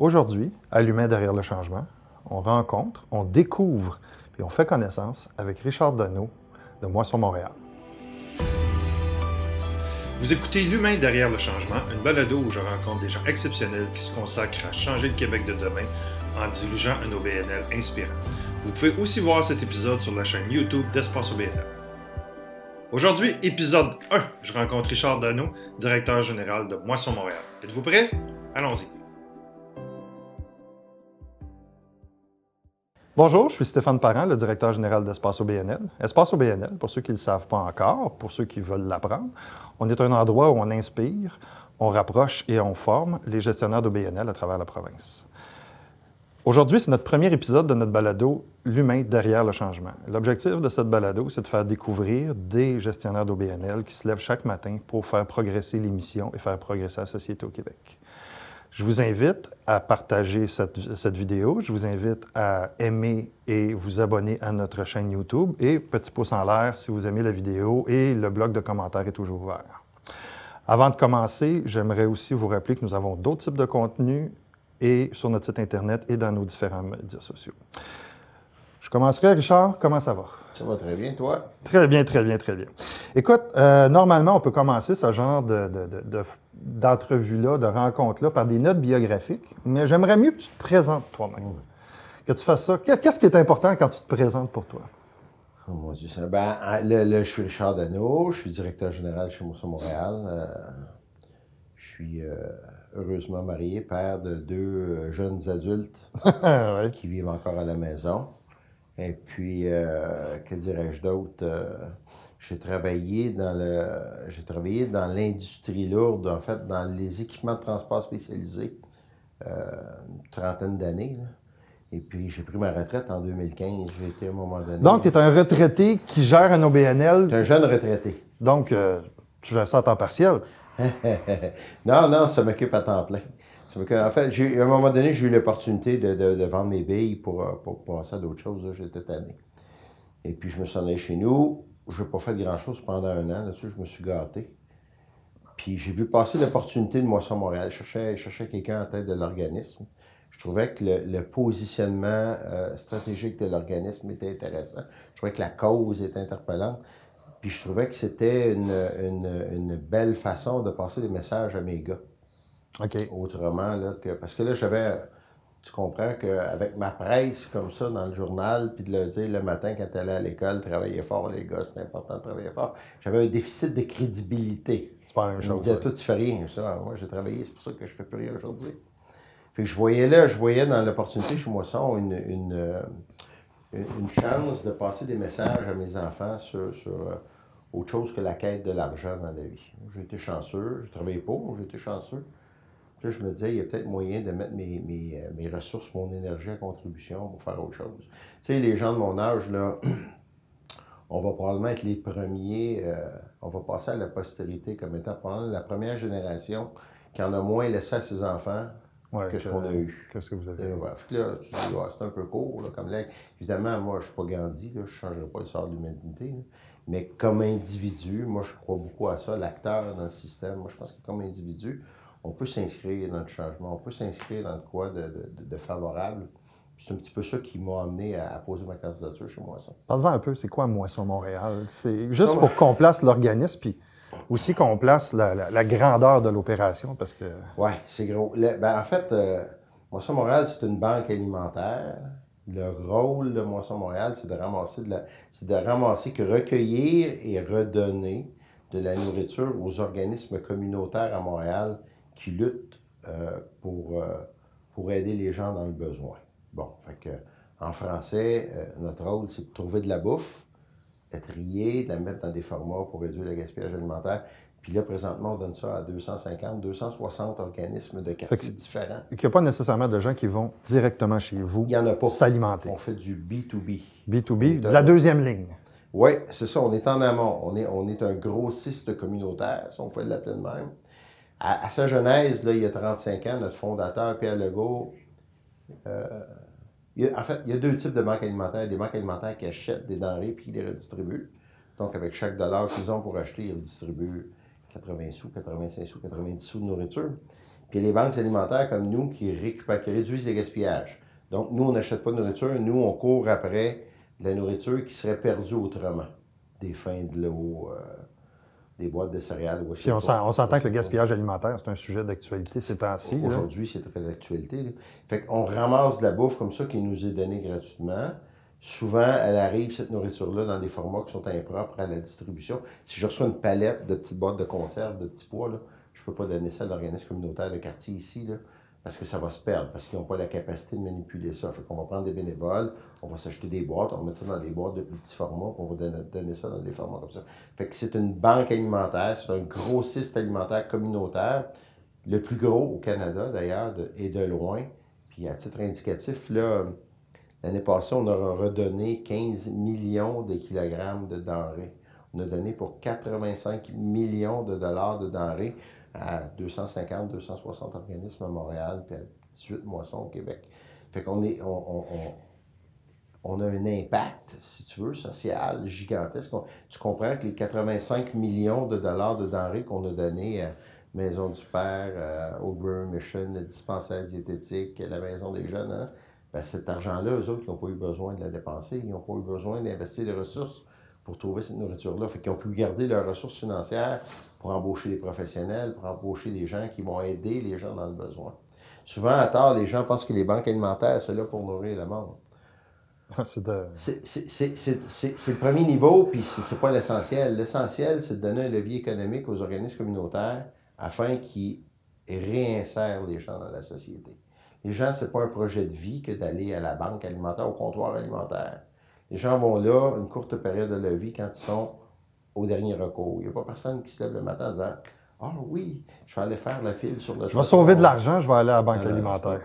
Aujourd'hui, à l'humain derrière le changement, on rencontre, on découvre et on fait connaissance avec Richard Dano de Moisson Montréal. Vous écoutez L'humain derrière le changement, une balado où je rencontre des gens exceptionnels qui se consacrent à changer le Québec de demain en dirigeant un OBNL inspirant. Vous pouvez aussi voir cet épisode sur la chaîne YouTube d'Espace OBNL. Aujourd'hui, épisode 1, je rencontre Richard Dano, directeur général de Moisson Montréal. Êtes-vous prêts? Allons-y. Bonjour, je suis Stéphane Parent, le directeur général d'Espace OBNL. Espace OBNL, pour ceux qui ne le savent pas encore, pour ceux qui veulent l'apprendre, on est un endroit où on inspire, on rapproche et on forme les gestionnaires d'OBNL à travers la province. Aujourd'hui, c'est notre premier épisode de notre balado L'humain derrière le changement. L'objectif de cette balado, c'est de faire découvrir des gestionnaires d'OBNL qui se lèvent chaque matin pour faire progresser les missions et faire progresser la société au Québec. Je vous invite à partager cette, vidéo. Je vous invite à aimer et vous abonner à notre chaîne YouTube. Et petit pouce en l'air si vous aimez la vidéo. Et le bloc de commentaires est toujours ouvert. Avant de commencer, j'aimerais aussi vous rappeler que nous avons d'autres types de contenus et sur notre site Internet et dans nos différents médias sociaux. Je commencerai, Richard. Comment ça va? Ça va très bien, toi? Très bien, très bien, très bien. Écoute, euh, normalement, on peut commencer ce genre de rencontre-là, par des notes biographiques, mais j'aimerais mieux que tu te présentes toi-même. Que tu fasses ça. Qu'est-ce qui est important quand tu te présentes pour toi? Oh mon Dieu, ça. Ben, je suis Richard Dano, je suis directeur général chez Mousson Montréal. Euh, je suis euh, heureusement marié, père de deux euh, jeunes adultes qui vivent encore à la maison. Et puis, que dirais-je d'autre? J'ai travaillé dans le j'ai travaillé dans l'industrie lourde, en fait, dans les équipements de transport spécialisés, euh, une trentaine d'années. Et puis, j'ai pris ma retraite en 2015. J'ai été à un moment donné. Donc, tu es un retraité qui gère un OBNL. Tu un jeune retraité. Donc, euh, tu gères ça à temps partiel. non, non, ça m'occupe à temps plein. En fait, à un moment donné, j'ai eu l'opportunité de, vendre mes billes pour, euh, pour passer à d'autres choses. J'étais tanné. Et puis, je me suis allé chez nous je n'ai pas fait grand-chose pendant un an. Là-dessus, je me suis gâté. Puis j'ai vu passer l'opportunité de Moisson Montréal. Je cherchais, cherchais quelqu'un en tête de l'organisme. Je trouvais que le, positionnement euh, stratégique de l'organisme était intéressant. Je trouvais que la cause était interpellante. Puis je trouvais que c'était une, une, belle façon de passer des messages à mes gars. OK. Autrement, là, que, parce que là, j'avais tu comprends qu'avec ma presse comme ça dans le journal, puis de le dire le matin quand tu allais à l'école, travailler fort, les gars, c'est important de travailler fort, j'avais un déficit de crédibilité. C'est pas la même chose. me disait, toi, tu fais rien. Je ah, moi, j'ai travaillé, c'est pour ça que je fais plus rien aujourd'hui. Fait que je voyais là, je voyais dans l'opportunité chez Moisson une, une, euh, une, chance de passer des messages à mes enfants sur, sur euh, autre chose que la quête de l'argent dans la vie. J'ai été chanceux, je travaillais pas, j'ai été chanceux. Là, je me disais, il y a peut-être moyen de mettre mes, mes, euh, mes, ressources, mon énergie à contribution pour faire autre chose. Tu sais, les gens de mon âge, là, on va probablement être les premiers, euh, on va passer à la postérité comme étant probablement la première génération qui en a moins laissé à ses enfants que ce qu'on a eu. Qu'est-ce que vous avez eu? là, tu dis, c'est un peu court, là, comme là. Évidemment, moi, je ne suis pas Gandhi, là, je ne changerai pas le sort de l'humanité. Mais comme individu, moi, je crois beaucoup à ça, l'acteur dans le système. Moi, je pense que comme individu, on peut s'inscrire dans le changement, on peut s'inscrire dans quoi de, favorable. C'est un petit peu ça qui m'a amené à, poser ma candidature chez Moisson. Parlez-en un peu, c'est quoi Moisson Montréal? C'est juste pour qu'on place l'organisme, puis aussi qu'on place la, grandeur de l'opération, parce que... Oui, c'est gros. Ben, en fait, euh, Moisson Montréal, c'est une banque alimentaire. Le rôle de Moisson Montréal, c'est de ramasser, de c'est de ramasser, que recueillir et redonner de la nourriture aux organismes communautaires à Montréal qui luttent euh, pour, euh, pour aider les gens dans le besoin. Bon, fait que, en français, euh, notre rôle, c'est de trouver de la bouffe, la trier, de la mettre dans des formats pour réduire le gaspillage alimentaire. Puis là, présentement, on donne ça à 250, 260 organismes de quartiers différents. Il n'y a pas nécessairement de gens qui vont directement chez vous s'alimenter. On fait du B2B. B2B, de la deuxième ligne. Oui, c'est ça. On est en amont. On est, on est un grossiste communautaire, si on fait de même à, sa genèse, il y a 35 ans, notre fondateur, Pierre Legault, euh, en fait, il y a deux types de banques alimentaires. Des banques alimentaires qui achètent des denrées puis qui les redistribuent. Donc, avec chaque dollar qu'ils ont pour acheter, ils redistribuent 80 sous, 85 sous, 90 sous de nourriture. Puis les banques alimentaires comme nous qui, récupèrent, qui réduisent les gaspillages. Donc, nous, on n'achète pas de nourriture. Nous, on court après de la nourriture qui serait perdue autrement. Des fins de l'eau, euh, des boîtes de céréales. Puis on, s'entend que le gaspillage alimentaire, c'est un sujet d'actualité ces temps-ci. Aujourd'hui, c'est très d'actualité. Fait qu'on ramasse de la bouffe comme ça qui nous est donnée gratuitement. Souvent, elle arrive, cette nourriture-là, dans des formats qui sont impropres à la distribution. Si je reçois une palette de petites boîtes de conserve, de petits pois, là, je ne peux pas donner ça à l'organisme communautaire de quartier ici, là, parce que ça va se perdre, parce qu'ils n'ont pas la capacité de manipuler ça. Fait qu'on va prendre des bénévoles, on va s'acheter des boîtes, on va mettre ça dans des boîtes de petits formats, on va donner, ça dans des formats comme ça. Fait que c'est une banque alimentaire, c'est un grossiste alimentaire communautaire, le plus gros au Canada d'ailleurs, et de loin. Puis à titre indicatif, là, l'année passée, on a redonné 15 millions de kilogrammes de denrées. On a donné pour 85 millions de dollars de denrées à 250, 260 organismes à Montréal, puis à 18 moissons au Québec. Fait qu'on est, on, on, a un impact, si tu veux, social gigantesque. tu comprends que les 85 millions de dollars de denrées qu'on a donnés à Maison du Père, à Old Mission, le dispensaire diététique, la Maison des Jeunes, hein, ben cet argent-là, eux autres, ils n'ont pas eu besoin de la dépenser, ils n'ont pas eu besoin d'investir des ressources pour trouver cette nourriture-là. Fait qu'ils ont pu garder leurs ressources financières pour embaucher des professionnels, pour embaucher des gens qui vont aider les gens dans le besoin. Souvent, à tort, les gens pensent que les banques alimentaires, c'est là pour nourrir le monde. c'est le premier niveau, puis c'est pas l'essentiel. L'essentiel, c'est de donner un levier économique aux organismes communautaires afin qu'ils réinsèrent les gens dans la société. Les gens, c'est pas un projet de vie que d'aller à la banque alimentaire, au comptoir alimentaire. Les gens vont là une courte période de leur vie quand ils sont au dernier recours. Il n'y a pas personne qui se lève le matin en disant Ah oui, je vais aller faire la file sur le Je vais sauver de l'argent, je vais aller à la banque alimentaire.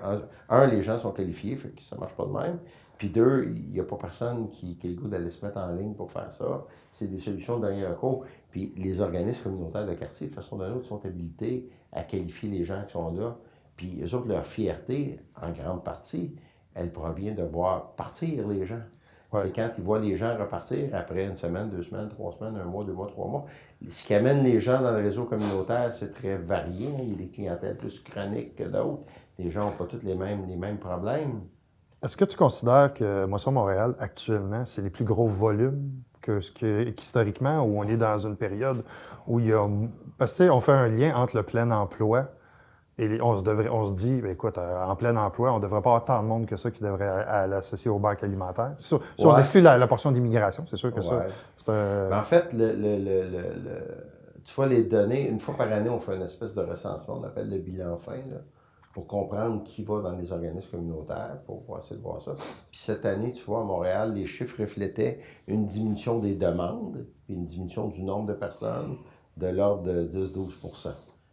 Un, les gens sont qualifiés, fait que ça ne marche pas de même. Puis deux, il n'y a pas personne qui, qui a le goût d'aller se mettre en ligne pour faire ça. C'est des solutions de dernier recours. Puis les organismes communautaires de quartier, de façon ou d'une autre, sont habilités à qualifier les gens qui sont là. Puis eux autres, leur fierté, en grande partie, elle provient de voir partir les gens. C'est quand ils voient les gens repartir après une semaine, deux semaines, trois semaines, un mois, deux mois, trois mois. Ce qui amène les gens dans le réseau communautaire, c'est très varié. Il y a des clientèles plus chroniques que d'autres. Les gens n'ont pas tous les mêmes, les mêmes problèmes. Est-ce que tu considères que Moisson Montréal, actuellement, c'est les plus gros volumes que, ce que historiquement, où on est dans une période où il y a. Parce que, on fait un lien entre le plein emploi et on se, devrait, on se dit, ben, écoute, euh, en plein emploi, on ne devrait pas avoir tant de monde que ça qui devrait l'associer aux banques alimentaires. Si, on exclut la, portion d'immigration, c'est sûr que ça, un... En fait, le, tu vois, les données, une fois par année, on fait une espèce de recensement, on appelle le bilan fin, pour comprendre qui va dans les organismes communautaires, pour essayer de voir ça. Puis cette année, tu vois, à Montréal, les chiffres reflétaient une diminution des demandes, puis une diminution du nombre de personnes de l'ordre de 10-12%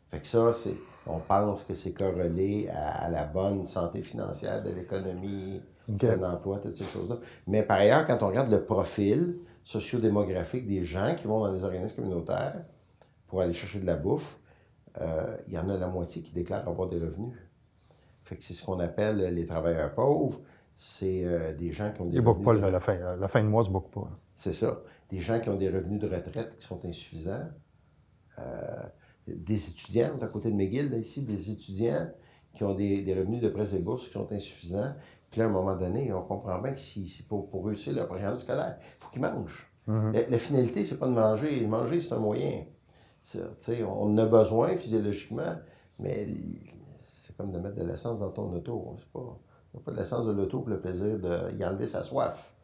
Fait que ça, c'est on pense que c'est corrélé à, la bonne santé financière de l'économie, de l'emploi, toutes ces choses-là. Mais par ailleurs, quand on regarde le profil sociodémographique des gens qui vont dans les organismes communautaires pour aller chercher de la bouffe, euh, il y en a la moitié qui déclarent avoir des revenus. Fait que c'est ce qu'on appelle les travailleurs pauvres. C'est euh, des gens qui ont des Ils revenus. pas la, fin, la fin de mois, ils ne pas. C'est ça. Des gens qui ont des revenus de retraite qui sont insuffisants. Euh, des étudiants, à côté de McGill, ici, des étudiants qui ont des, revenus de presse et bourses qui sont insuffisants. Puis là, à un moment donné, on comprend bien que si, pour, pour réussir leur programme scolaire, il faut qu'ils mangent. Mm-hmm. la, finalité, c'est pas de manger. Manger, c'est un moyen. On en a besoin physiologiquement, mais c'est comme de mettre de l'essence dans ton auto. C'est pas, pas de l'essence de l'auto pour le plaisir d'y enlever sa soif.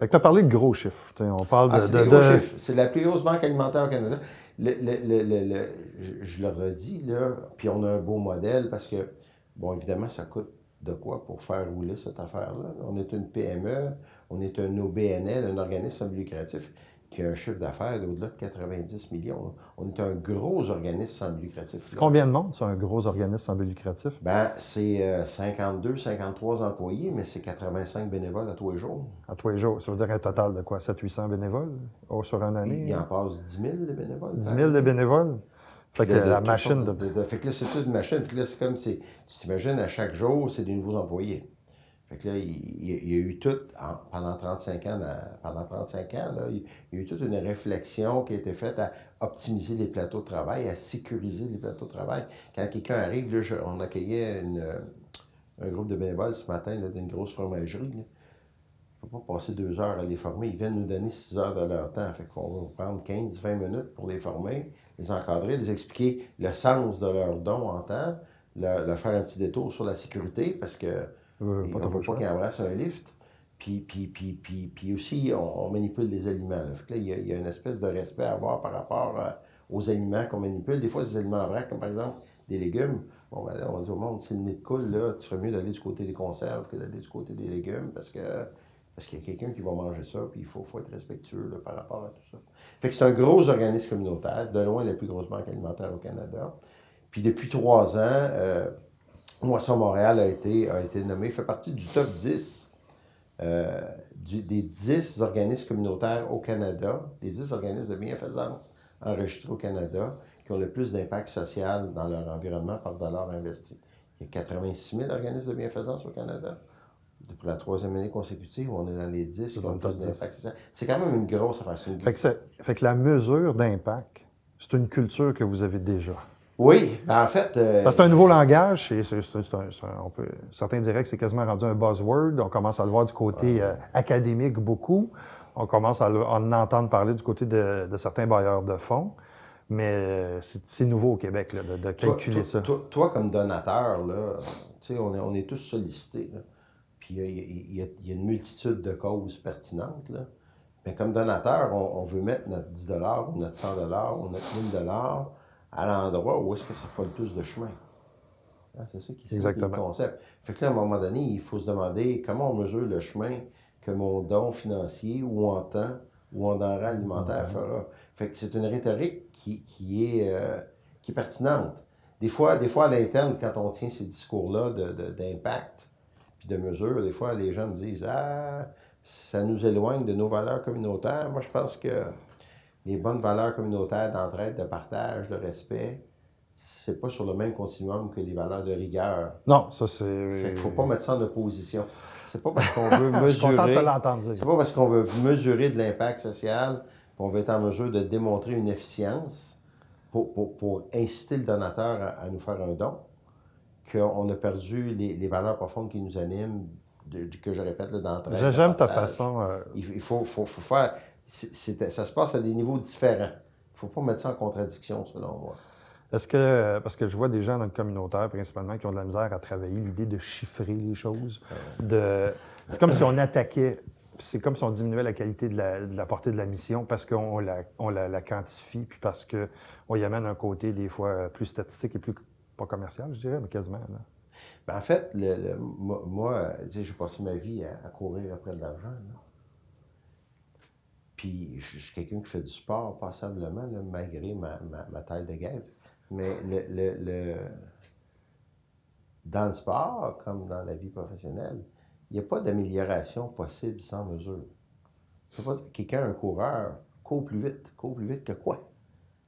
tu as parlé de gros chiffres. on parle ah, de. Gros chiffres. C'est la plus grosse banque alimentaire au Canada le, le, le, je, je, le redis, là, puis on a un beau modèle parce que, bon, évidemment, ça coûte de quoi pour faire rouler cette affaire-là? On est une PME, on est un OBNL, un organisme lucratif qui a un chiffre d'affaires d'au-delà de 90 millions. On est un gros organisme sans but lucratif. C'est combien de monde, c'est un gros organisme sans but lucratif? Ben, c'est 52, euh, 53 employés, mais c'est 85 bénévoles à tous les jours. À tous les jours. Ça veut dire un total de quoi? 700-800 bénévoles oh, sur une année? Il, en passe 10 000 de bénévoles. 10 000 de bénévoles? Fait que la machine de... Fait que là, c'est toute une machine. Fait que là, c'est comme si... Tu t'imagines, à chaque jour, c'est des nouveaux employés. Fait que là, il, il y a eu tout, en- pendant 35 ans, dans- pendant 35 ans, là, il, y a eu toute une réflexion qui a été faite à optimiser les plateaux de travail, à sécuriser les plateaux de travail. Quand quelqu'un arrive, là, on accueillait une, un groupe de bénévoles ce matin d'une grosse fromagerie. là. Il ne faut pas passer deux heures à les former. Ils viennent nous donner six heures de leur temps. Fait qu'on va prendre 15, 20 minutes pour les former, les encadrer, les expliquer le sens de leur don en temps, leur, leur faire un petit détour sur la sécurité parce que Euh, pas on pas qu'ils embrassent un lift. Puis, puis, puis, puis, puis aussi, on, on manipule des aliments. là. Fait que là, il y, a, il y a une espèce de respect à avoir par rapport euh, aux aliments qu'on manipule. Des fois, ces aliments vrais, comme par exemple des légumes, bon, ben là, on dit au monde, si le nez de coule, là, tu ferais mieux d'aller du côté des conserves que d'aller du côté des légumes parce que parce qu'il y a quelqu'un qui va manger ça, puis il faut, faut être respectueux là, par rapport à tout ça. Fait que c'est un gros organisme communautaire, de loin la plus grosse banque alimentaire au Canada. Puis depuis trois ans, euh, Moisson Montréal a été, a été nommé, fait partie du top 10 euh, du- des 10 organismes communautaires au Canada, des 10 organismes de bienfaisance enregistrés au Canada qui ont le plus d'impact social dans leur environnement par dollar investi. Il y a 86 000 organismes de bienfaisance au Canada. Depuis la troisième année consécutive, on est dans les 10 qui ont le plus 10. d'impact social. C'est quand même une grosse affaire. c'est une Fait que, c'est- fait que la mesure d'impact, c'est une culture que vous avez déjà. Oui, ben en fait. euh, Parce que c'est un nouveau langage, c'est un- c'est un- on peut, certains diraient que c'est quasiment rendu un buzzword. On commence à le voir du côté euh, académique beaucoup. On commence à, le- à en entendre parler du côté de, de certains bailleurs de fonds. Mais euh, c'est nouveau au Québec là, de, calculer toi, ça. Toi, toi, comme donateur, là, on, est, on est tous sollicités. là. Puis il y a- y, y une multitude de causes pertinentes. Là. Mais comme donateur, on, on veut mettre notre 10 ou notre 100 ou notre 1000 à l'endroit où est-ce que ça fera le plus de chemin. Hein, c'est ça qui est le concept. Fait que là, à un moment donné, il faut se demander comment on mesure le chemin que mon don financier ou en temps ou en denrée alimentaire fera. Fait que c'est une rhétorique qui, qui est, euh, qui est pertinente. Des fois, des fois, à l'interne, quand on tient ces discours-là de- de- d'impact puis de mesure, des fois, les gens me disent Ah, ça nous éloigne de nos valeurs communautaires. Moi, je pense que les bonnes valeurs communautaires d'entraide, de partage, de respect, c'est pas sur le même continuum que les valeurs de rigueur. Non, ça c'est. Fait qu'il faut pas mettre ça en opposition. C'est pas parce qu'on veut mesurer. C'est pas parce qu'on veut mesurer de l'impact social qu'on va être en mesure de démontrer une efficience pour, pour- pour inciter le donateur à, à nous faire un don qu'on a perdu les, les valeurs profondes qui nous animent, de- que je répète, d'entraide. de J'aime ta façon. euh, Il, il faut, faut- faut faire. Ça se passe à des niveaux différents. Il faut pas mettre ça en contradiction, selon moi. Est-ce que, parce que je vois des gens dans le communautaire, principalement, qui ont de la misère à travailler l'idée de chiffrer les choses. De... C'est comme si on attaquait, c'est comme si on diminuait la qualité de la, de la portée de la mission parce qu'on la, on la, la quantifie, puis parce qu'on y amène un côté des fois plus statistique et plus, pas commercial, je dirais, mais quasiment. là. Ben, en fait, le, le- moi, j'ai passé ma vie à, à courir après de l'argent. là. Puis, je suis quelqu'un qui fait du sport passablement, malgré ma, ma, taille de guêpe. Mais le, le, le- dans le sport, comme dans la vie professionnelle, il n'y a pas d'amélioration possible sans mesure. Quelqu'un, un coureur, court plus vite. Court plus vite que quoi?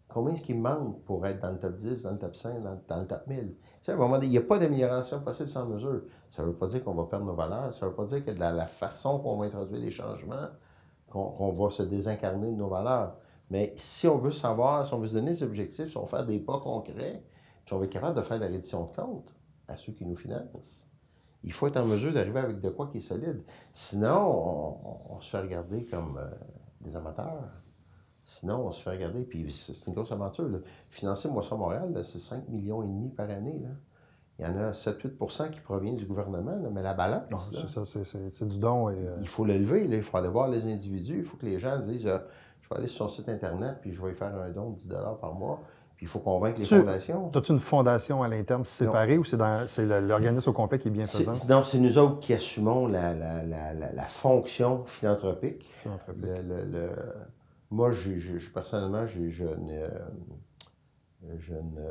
Combien est-ce qu'il manque pour être dans le top 10, dans le top 5, dans, dans le top 1000? Tu sais, à un moment il n'y a pas d'amélioration possible sans mesure. Ça ne veut pas dire qu'on va perdre nos valeurs. Ça ne veut pas dire que de la, la façon qu'on va introduire les changements, qu'on va se désincarner de nos valeurs. Mais si on veut savoir, si on veut se donner des objectifs, si on veut faire des pas concrets, si on veut être capable de faire de la reddition de compte à ceux qui nous financent, il faut être en mesure d'arriver avec de quoi qui est solide. Sinon, on, se fait regarder comme euh, des amateurs. Sinon, on se fait regarder, puis c'est une grosse aventure. Financer Moisson Montréal, c'est 5 millions et demi par année. Là. Il y en a 7-8 qui provient du gouvernement, là, mais la balance, Non, là, c'est ça, c'est- c'est c'est du don. Et, euh, il faut le lever, là. il faut aller voir les individus, il faut que les gens disent euh, je vais aller sur son site internet, puis je vais faire un don de 10 par mois, puis il faut convaincre les Tu- fondations. As-tu une fondation à l'interne séparée ou c'est dans- c'est l'organisme au complet qui est bien C'est- présent? Non, c'est nous autres qui assumons la, la, la, la, la fonction philanthropique. Philanthropique. Le- le- le- Moi, je, je- je- personnellement, je, je ne, je, ne,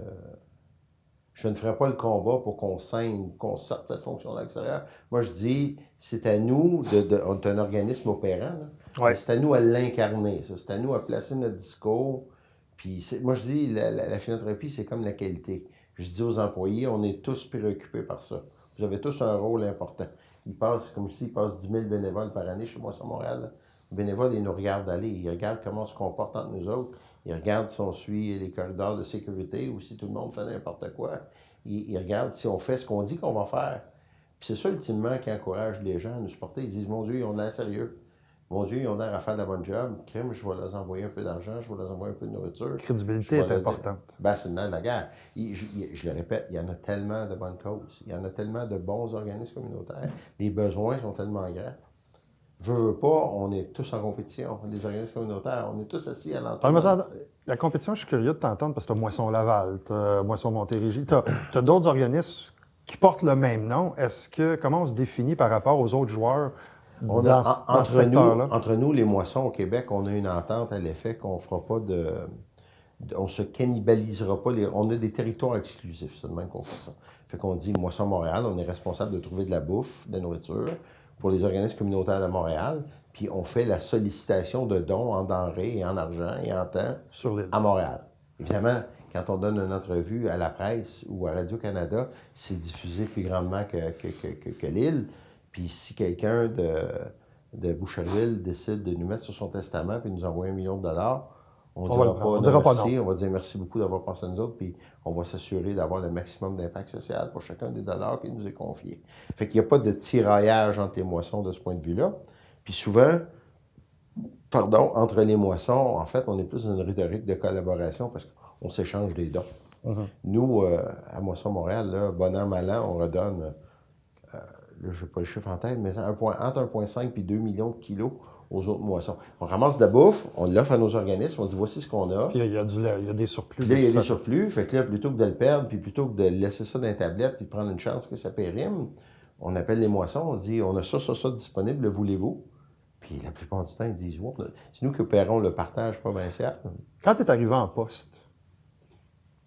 je ne ferai pas le combat pour qu'on saigne, qu'on sorte cette fonction-là à l'extérieur. Moi, je dis, c'est à nous, de, de- on est un organisme opérant, là. Ouais. C'est à nous à l'incarner. ça. C'est à nous à placer notre discours. Puis moi, je dis, la, la- la philanthropie, c'est comme la qualité. Je dis aux employés, on est tous préoccupés par ça. Vous avez tous un rôle important. Ils passent, comme je dis, ils passent 10 000 bénévoles par année chez moi à Montréal. là. Les bénévoles, ils nous regardent aller. Ils regardent comment on se comporte entre nous autres. Ils regardent si on suit les corridors de sécurité ou si tout le monde fait n'importe quoi. Ils, ils regardent si on fait ce qu'on dit qu'on va faire. Puis c'est ça, ultimement, qui encourage les gens à nous supporter. Ils disent, mon Dieu, ils ont l'air sérieux. Mon Dieu, ils ont l'air à faire de la bonne job. Crème, je vais leur envoyer un peu d'argent, je vais leur envoyer un peu de nourriture. La crédibilité est leur- importante. Ben, c'est le nerf de la guerre. Il- je, il- je le répète, il y en a tellement de bonnes causes. Il y en a tellement de bons organismes communautaires. Les besoins sont tellement grands. Veux, veux pas, on est tous en compétition. Les organismes communautaires, on est tous assis à l'entour. Ah, la compétition, je suis curieux de t'entendre parce que tu as Moisson Laval, tu as Moisson Montérégie, tu as, d'autres organismes qui portent le même nom. Est-ce que comment on se définit par rapport aux autres joueurs On dans, a- ce- en- dans ce entre, nous, secteur-là? entre nous, les moissons au Québec, on a une entente à l'effet qu'on ne fera pas de, de- On se cannibalisera pas. Les, on a des territoires exclusifs, c'est de même qu'on fait ça. Fait qu'on dit, Moisson Montréal, on est responsable de trouver de la bouffe, de la nourriture pour les organismes communautaires de Montréal. Puis on fait la sollicitation de dons en denrées et en argent et en temps Sur à Montréal. Évidemment, quand on donne une entrevue à la presse ou à Radio-Canada, c'est diffusé plus grandement que, que, que, que- l'île. Puis si quelqu'un de, de Boucherville décide de nous mettre sur son testament puis nous envoyer un million de dollars, on ne dira, pas. On non, dira pas merci. On va dire merci beaucoup d'avoir pensé à nous autres, puis on va s'assurer d'avoir le maximum d'impact social pour chacun des dollars qui nous est confié. Fait qu'il n'y a pas de tiraillage entre les moissons de ce point de vue-là. Puis souvent, pardon, entre les moissons, en fait, on est plus dans une rhétorique de collaboration parce qu'on s'échange des dons. Nous, euh, à Moisson Montréal, là, bon an, mal an, on redonne, euh, là, je n'ai pas le chiffre en tête, mais un point- entre 1,5 et 2 millions de kilos aux autres moissons. On ramasse de la bouffe, on l'offre à nos organismes, on dit voici ce qu'on a. Puis il y, a du, il y a des surplus. Puis là, il y a de des surplus. Fait que là, plutôt que de le perdre, puis plutôt que de laisser ça dans les tablettes, puis de prendre une chance que ça périme, on appelle les moissons, on dit on a ça, ça, ça disponible, le voulez-vous? Puis la plupart du temps, ils disent ouais, c'est nous qui opérons le partage provincial. Quand tu es arrivé en poste,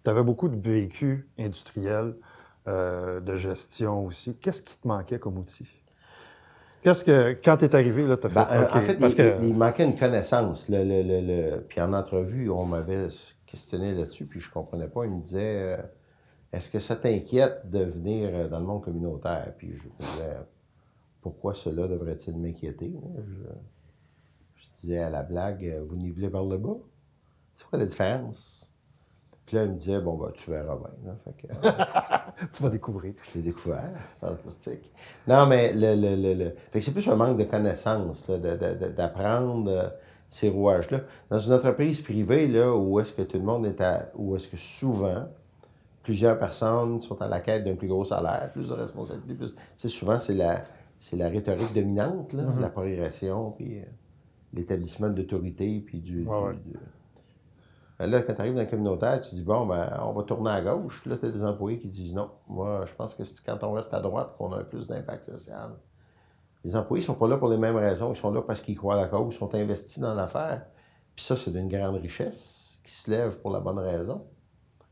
tu avais beaucoup de véhicules industriels, euh, de gestion aussi. Qu'est-ce qui te manquait comme outil? Qu'est-ce que, quand tu es arrivé, là, tu as fait. Ben, euh, en fait, parce il, que, il- manquait une connaissance. Le, le- le- le- Puis en entrevue, on m'avait questionné là-dessus, puis je comprenais pas. Il me disait euh, Est-ce que ça t'inquiète de venir euh, dans le monde communautaire? Puis je me disais Pourquoi cela devrait-il m'inquiéter? Je, je disais à la blague Vous nivelez vers le bas? C'est quoi la différence? Puis là, il me disait Bon, ben, tu verras bien. là. Fait que, euh, tu vas découvrir. je l'ai découvert, c'est fantastique. Non, mais le, le, le, le- Fait que c'est plus un manque de connaissances, d'apprendre euh, ces rouages-là. Dans une entreprise privée, là, où est-ce que tout le monde est à. où est-ce que souvent, plusieurs personnes sont à la quête d'un plus gros salaire, plus de responsabilités, plus. Tu sais, souvent, c'est la, c'est la rhétorique dominante, là, la progression, puis euh, l'établissement de l'autorité, puis du. Ouais, du- ouais. du- Là, quand tu arrives dans le communautaire, tu dis, bon, ben, on va tourner à gauche. Là, tu as des employés qui disent, non, moi, je pense que c'est quand on reste à droite qu'on a plus d'impact social. Les employés ne sont pas là pour les mêmes raisons. Ils sont là parce qu'ils croient à la cause, ils sont investis dans l'affaire. Puis ça, c'est d'une grande richesse qui se lève pour la bonne raison.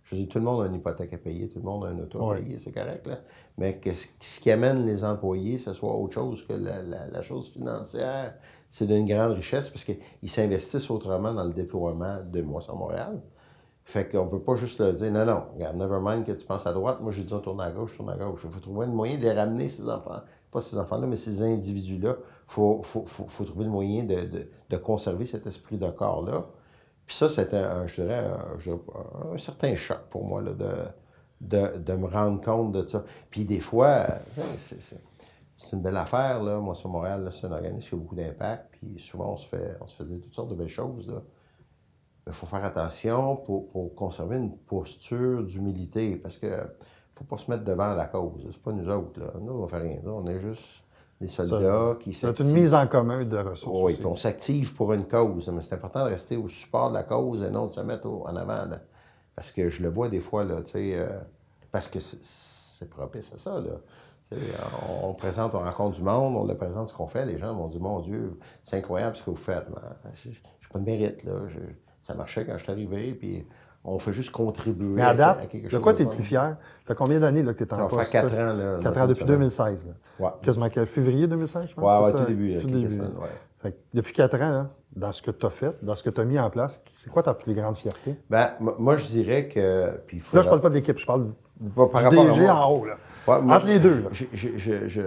Je veux dire, tout le monde a une hypothèque à payer, tout le monde a un auto à Ouais. payer, c'est correct, là. Mais que ce ce qui amène les employés, ce soit autre chose que la, la- la chose financière, c'est d'une grande richesse parce qu'ils s'investissent autrement dans le déploiement de Moisson Montréal. Fait qu'on peut pas juste leur dire, non, non, regarde, never mind que tu penses à droite, moi j'ai dit, on tourne à gauche, je tourne à gauche. Il faut trouver un moyen de ramener, ces enfants. Pas ces enfants-là, mais ces individus-là. Il faut, faut, faut, faut trouver le moyen de, de, de conserver cet esprit de corps-là. Puis ça, c'était, un, je dirais, un, un certain choc pour moi, là, de, de, de me rendre compte de ça. Puis des fois, c'est, c'est une belle affaire, là. Moi, sur Montréal, c'est un organisme qui a beaucoup d'impact. Puis souvent, on se fait, on se fait dire toutes sortes de belles choses, là. Il faut faire attention pour, pour conserver une posture d'humilité parce que faut pas se mettre devant la cause. C'est pas nous autres. Là. Nous, on fait rien. Là, on est juste des soldats qui C'est une s'activent. mise en commun de ressources. Oui, puis on s'active pour une cause. Mais c'est important de rester au support de la cause et non de se mettre au- en avant. là. Parce que je le vois des fois, là, tu sais, euh, parce que c'est- c'est propice à ça. Là. On, présente, on rencontre du monde, on leur présente ce qu'on fait. Les gens vont dire Mon Dieu, c'est incroyable ce que vous faites. Mais, Je n'ai pas de mérite. Là. Je- ça marchait quand je suis arrivé, puis on fait juste contribuer Mais à date, quelque de quoi tu es le plus fier? Ça fait combien d'années que tu es Ça en faire poste? quatre ans. Là, Quatre dans ans une depuis semaine. 2016. Là. Ouais. Quasiment février 2016, je pense? Ouais, ouais, ça? tout début. Tout début. semaines, ouais. Fait que depuis quatre ans, là, dans ce que tu as fait, dans ce que tu as mis en place, c'est quoi ta plus grande fierté? Ben, moi, je dirais que. Puis Là, je parle pas de l'équipe, je parle Par du DG en haut. Là. Ouais, moi, Entre les deux, là. je- je- je- je-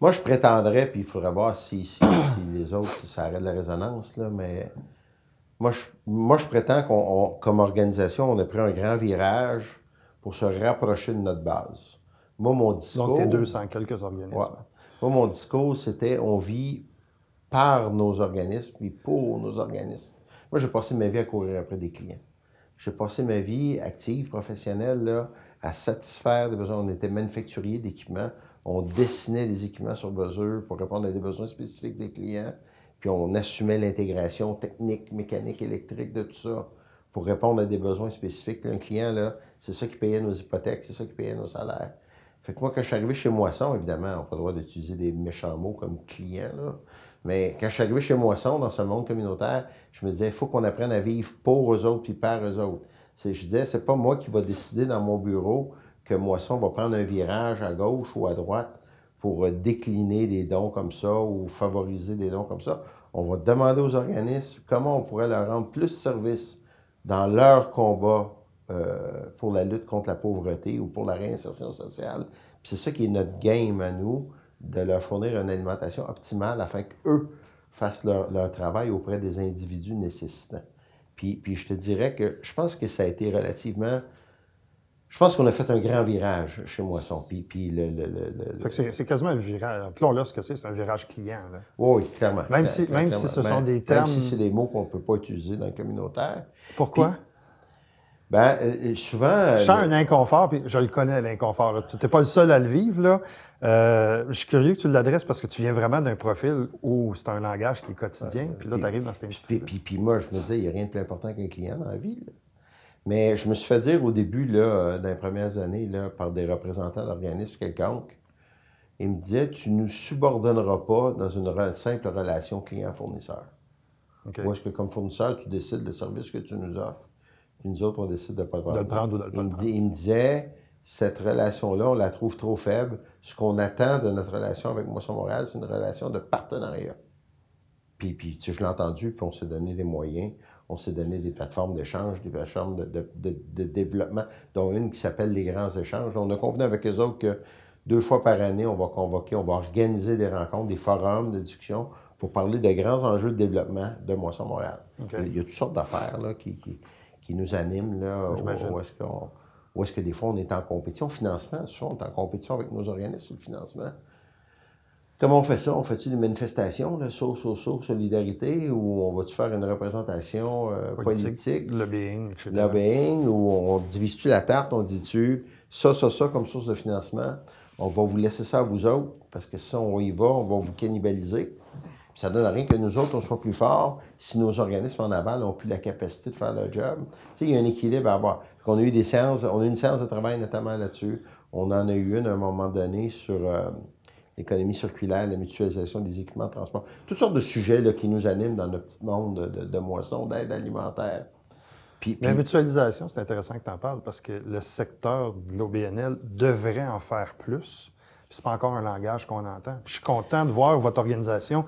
moi, je prétendrais, puis il faudrait voir si, si- si les autres, ça arrête la résonance, là, mais moi, je, moi, je prétends qu'on, on- comme organisation, on a pris un grand virage pour se rapprocher de notre base. Moi, mon discours... Donc, t'es 200 quelques organismes. Ouais. Moi, mon discours, c'était on vit par nos organismes et pour nos organismes. Moi, j'ai passé ma vie à courir après des clients. J'ai passé ma vie active, professionnelle, là, à satisfaire des besoins. On était manufacturier d'équipements. On dessinait les équipements sur mesure pour répondre à des besoins spécifiques des clients. Puis on assumait l'intégration technique, mécanique, électrique de tout ça pour répondre à des besoins spécifiques. Un client, là, c'est ça qui payait nos hypothèques, c'est ça qui payait nos salaires. Fait que moi, quand je suis arrivé chez Moisson, évidemment, on n'a pas le droit d'utiliser des méchants mots comme client, là. Mais quand je suis arrivé chez Moisson, dans ce monde communautaire, je me disais, il faut qu'on apprenne à vivre pour eux autres puis par eux autres. Je disais, c'est pas moi qui va décider dans mon bureau que Moisson va prendre un virage à gauche ou à droite pour euh, décliner des dons comme ça ou favoriser des dons comme ça. On va demander aux organismes comment on pourrait leur rendre plus service dans leur combat euh, pour la lutte contre la pauvreté ou pour la réinsertion sociale. C'est ça qui est notre game à nous, de leur fournir une alimentation optimale afin qu'eux fassent leur, leur travail auprès des individus nécessitants. Puis, puis je te dirais que je pense que ça a été relativement... Je pense qu'on a fait un grand virage chez Moisson. Puis, puis le, le, le- le- Fait que c'est c'est quasiment un virage. Là, ce que c'est, c'est un virage client. Là. Oui, clairement. Même si- même si ce sont des termes- Même si c'est des mots qu'on ne peut pas utiliser dans le communautaire. Pourquoi? Ben, euh, souvent... euh, Je sens le- un inconfort, puis je le connais, l'inconfort. Tu n'es pas le seul à le vivre. Là. Euh, je suis curieux que tu l'adresses parce que tu viens vraiment d'un profil où c'est un langage qui est quotidien, puis là, tu arrives dans cette industrie. puis, puis moi, je me disais, il n'y a rien de plus important qu'un client dans la vie. là. Mais je me suis fait dire au début, là, dans les premières années, là, par des représentants d'organismes quelconques, ils me disaient, tu ne nous subordonneras pas dans une simple relation client-fournisseur. Ou est-ce que comme fournisseur, tu décides le service que tu nous offres, puis nous autres, on décide de ne pas le prendre. De le prendre ou de le pas il me, prendre. dit- il me disait, cette relation-là, on la trouve trop faible. Ce qu'on attend de notre relation avec Moisson Montréal, c'est une relation de partenariat. Puis, puis tu sais, je l'ai entendu, puis on s'est donné les moyens. On s'est donné des plateformes d'échange, des plateformes de, de- de- de développement, dont une qui s'appelle les grands échanges. On a convenu avec eux autres que deux fois par année, on va convoquer, on va organiser des rencontres, des forums de discussion pour parler de grands enjeux de développement de Moisson Montréal. Il y a toutes sortes d'affaires là, qui, qui, qui nous animent. Là, où, où est-ce qu'on- où est-ce que des fois on est en compétition? Financement, souvent on est en compétition avec nos organismes sur le financement. Comment on fait ça? On fait-tu des manifestations, là, saut, saut, saut, solidarité, ou on va-tu faire une représentation euh, politique, lobbying, etc. lobbying, ou on divise-tu la tarte, on dit-tu ça, ça, ça comme source de financement, on va vous laisser ça à vous autres, parce que si on y va, on va vous cannibaliser. Ça donne rien que nous autres, on soit plus forts si nos organismes en aval n'ont plus la capacité de faire leur job. Tu sais, il y a un équilibre à avoir. Qu'on a eu des séances, on a eu une séance de travail notamment là-dessus. On en a eu une à un moment donné sur euh, l'économie circulaire, la mutualisation des équipements de transport. Toutes sortes de sujets là, qui nous animent dans notre petit monde de, de, de moisson, d'aide alimentaire. Puis, la mutualisation, c'est intéressant que tu en parles parce que le secteur de l'OBNL devrait en faire plus. Puis c'est pas encore un langage qu'on entend. Puis je suis content de voir votre organisation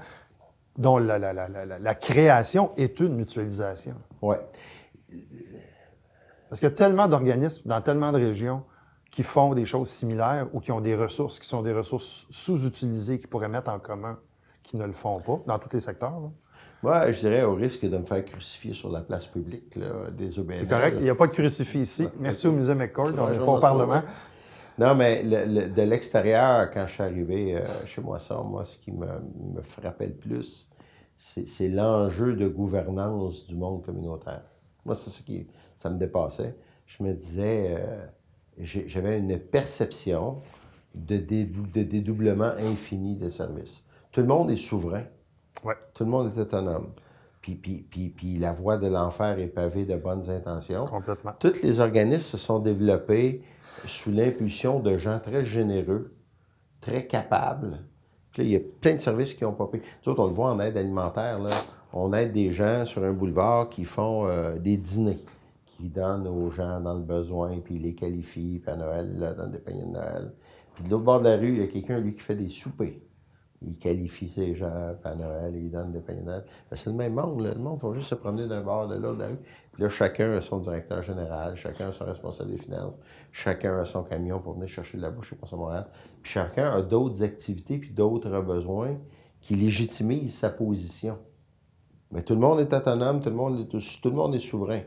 dont la, la- la- la- la- la création est une mutualisation. ouais. Parce qu'il y a tellement d'organismes dans tellement de régions qui font des choses similaires ou qui ont des ressources qui sont des ressources sous-utilisées qu'ils pourraient mettre en commun qui ne le font pas dans tous les secteurs. là. Moi, je dirais au risque de me faire crucifier sur la place publique là, des. C'est correct, il n'y a pas de crucifix ici. Merci au musée McCord, on n'est pas au Parlement. Non, mais le- le- de l'extérieur, quand je suis arrivé euh, chez Moisson, moi, ce qui me, me frappait le plus, c'est l'enjeu de gouvernance du monde communautaire. Moi, c'est ce qui ça me dépassait. Je me disais, euh, j'avais une perception de, dé- de dédoublement infini des services. Tout le monde est souverain. Ouais. Tout le monde est autonome. Puis, puis, puis, puis la voie de l'enfer est pavée de bonnes intentions. Complètement. Tous les organismes se sont développés sous l'impulsion de gens très généreux, très capables. Puis là, il y a plein de services qui ont pas payé. Nous autres, on le voit en aide alimentaire. Là. On aide des gens sur un boulevard qui font euh, des dîners, qui donnent aux gens dans le besoin, puis ils les qualifient, puis à Noël, là, dans des paniers de Noël. Puis de l'autre bord de la rue, il y a quelqu'un, lui, qui fait des soupers il qualifie ses gens, puis à Noël, il donne des Noël. Ben, c'est le même monde. Le monde va juste se promener d'un bord, de l'autre, de la. Puis là, chacun a son directeur général, chacun a son responsable des finances, chacun a son camion pour venir chercher de la bouche chez Poisson Montréal. Puis chacun a d'autres activités, puis d'autres besoins qui légitimisent sa position. Mais tout le monde est autonome, tout le monde est, tout le monde est souverain.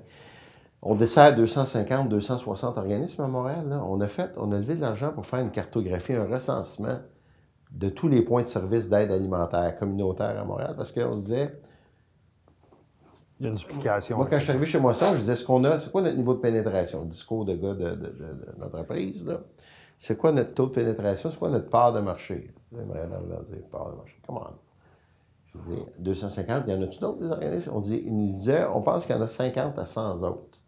On dessert 250, 260 organismes à Montréal. On a fait, on a levé de l'argent pour faire une cartographie, un recensement de tous les points de service d'aide alimentaire communautaire à Montréal, parce qu'on se disait. Il y a une duplication. Moi, quand je suis arrivé chez Moisson, je disais ce qu'on a, c'est quoi notre niveau de pénétration? Discours de gars de, de, d'entreprise, là. C'est quoi notre taux de pénétration? C'est quoi notre part de marché? J'aimerais dire part de marché. Comment? Je dis 250, il y en a-tu d'autres des organismes? On, dit, ils disaient, on pense qu'il y en a 50 à 100 autres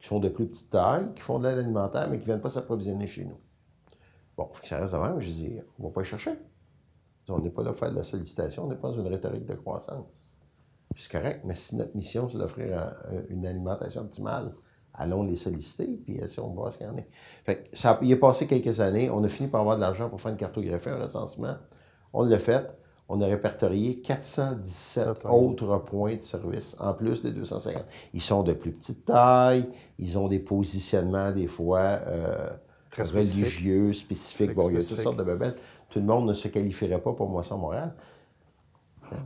qui sont de plus petite taille, qui font de l'aide alimentaire, mais qui ne viennent pas s'approvisionner chez nous. Bon, il faut que ça reste de même. Je dis, on ne va pas y chercher. On n'est pas là pour faire de la sollicitation, on n'est pas dans une rhétorique de croissance. C'est correct, mais si notre mission, c'est d'offrir une alimentation optimale, allons les solliciter, puis si on voit ce qu'il y en a. Fait ça, il est passé quelques années, on a fini par avoir de l'argent pour faire une cartographie, un recensement. On l'a fait. On a répertorié 417 autres points de service, en plus des 250. Ils sont de plus petite taille, ils ont des positionnements, des fois, euh, religieux, spécifiques. Bon, il y a toutes sortes de bebelles tout le monde ne se qualifierait pas pour Moisson Montréal.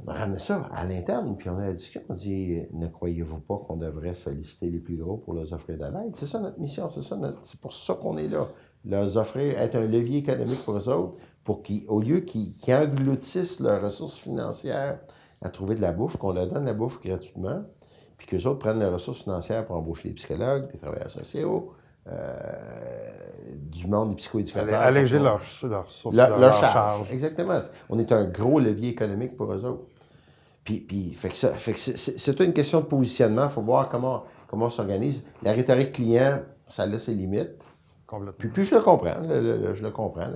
On a ramené ça à l'interne, puis on a discuté, on a dit Ne croyez-vous pas qu'on devrait solliciter les plus gros pour leur offrir de l'aide? C'est ça notre mission, c'est ça c'est pour ça qu'on est là. Leur offrir, être un levier économique pour eux autres, pour qu'au lieu qu'ils engloutissent leurs ressources financières à trouver de la bouffe, qu'on leur donne la bouffe gratuitement, puis qu'eux autres prennent les ressources financières pour embaucher des psychologues, des travailleurs sociaux, du monde des psychoéducateurs. Alléger leur, leur, leur, leur, charge. Exactement. On est un gros levier économique pour eux autres. Puis, puis fait que ça, fait que c'est une question de positionnement. Il faut voir comment, comment on s'organise. La rhétorique client, ça a ses limites. Puis, puis je le comprends. je le comprends.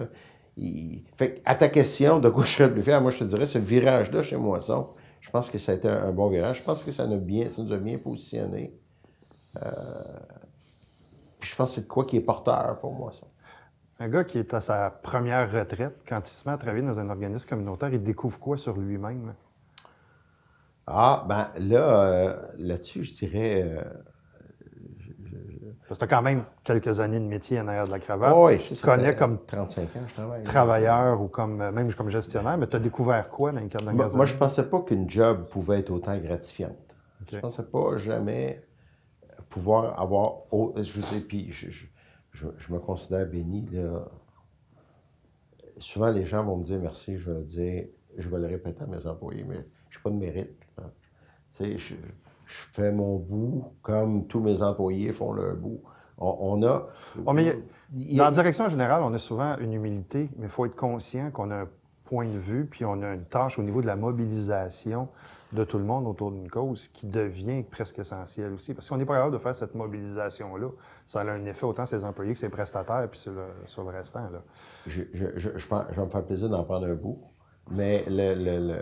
fait à ta question de quoi je serais plus fier, moi je te dirais, ce virage-là chez Moisson, je pense que ça a été un, bon virage. Je pense que ça nous, bien, ça nous a bien positionné. Euh, je pense que c'est de quoi qui est porteur pour moi, ça. Un gars qui est à sa première retraite, quand il se met à travailler dans un organisme communautaire, il découvre quoi sur lui-même? Ah, ben là, euh, là-dessus, je dirais. Euh, Parce que tu as quand même quelques années de métier en arrière de la cravate. oui, tu connais comme 35 ans, je travaille. travailleur ou comme euh, même comme gestionnaire, mais tu as découvert quoi dans le cadre d'un Moi, moi je ne pensais pas qu'une job pouvait être autant gratifiante. Je ne pensais pas jamais pouvoir avoir. Je veux puis je, me considère béni. Là. Souvent, les gens vont me dire merci, je vais le dire, je vais le répéter à mes employés, mais je n'ai pas de mérite. Tu sais, je, fais mon bout comme tous mes employés font leur bout. On, a. mais dans la direction générale, on a souvent une humilité, mais il faut être conscient qu'on a un point de vue, puis on a une tâche au niveau de la mobilisation de tout le monde autour d'une cause qui devient presque essentielle aussi. Parce qu'on n'est pas capable de faire cette mobilisation-là. Ça a un effet autant sur les employés que sur les prestataires puis sur le, restant. Là. Je, je, je, je, vais me faire plaisir d'en prendre un bout. Mais le, le,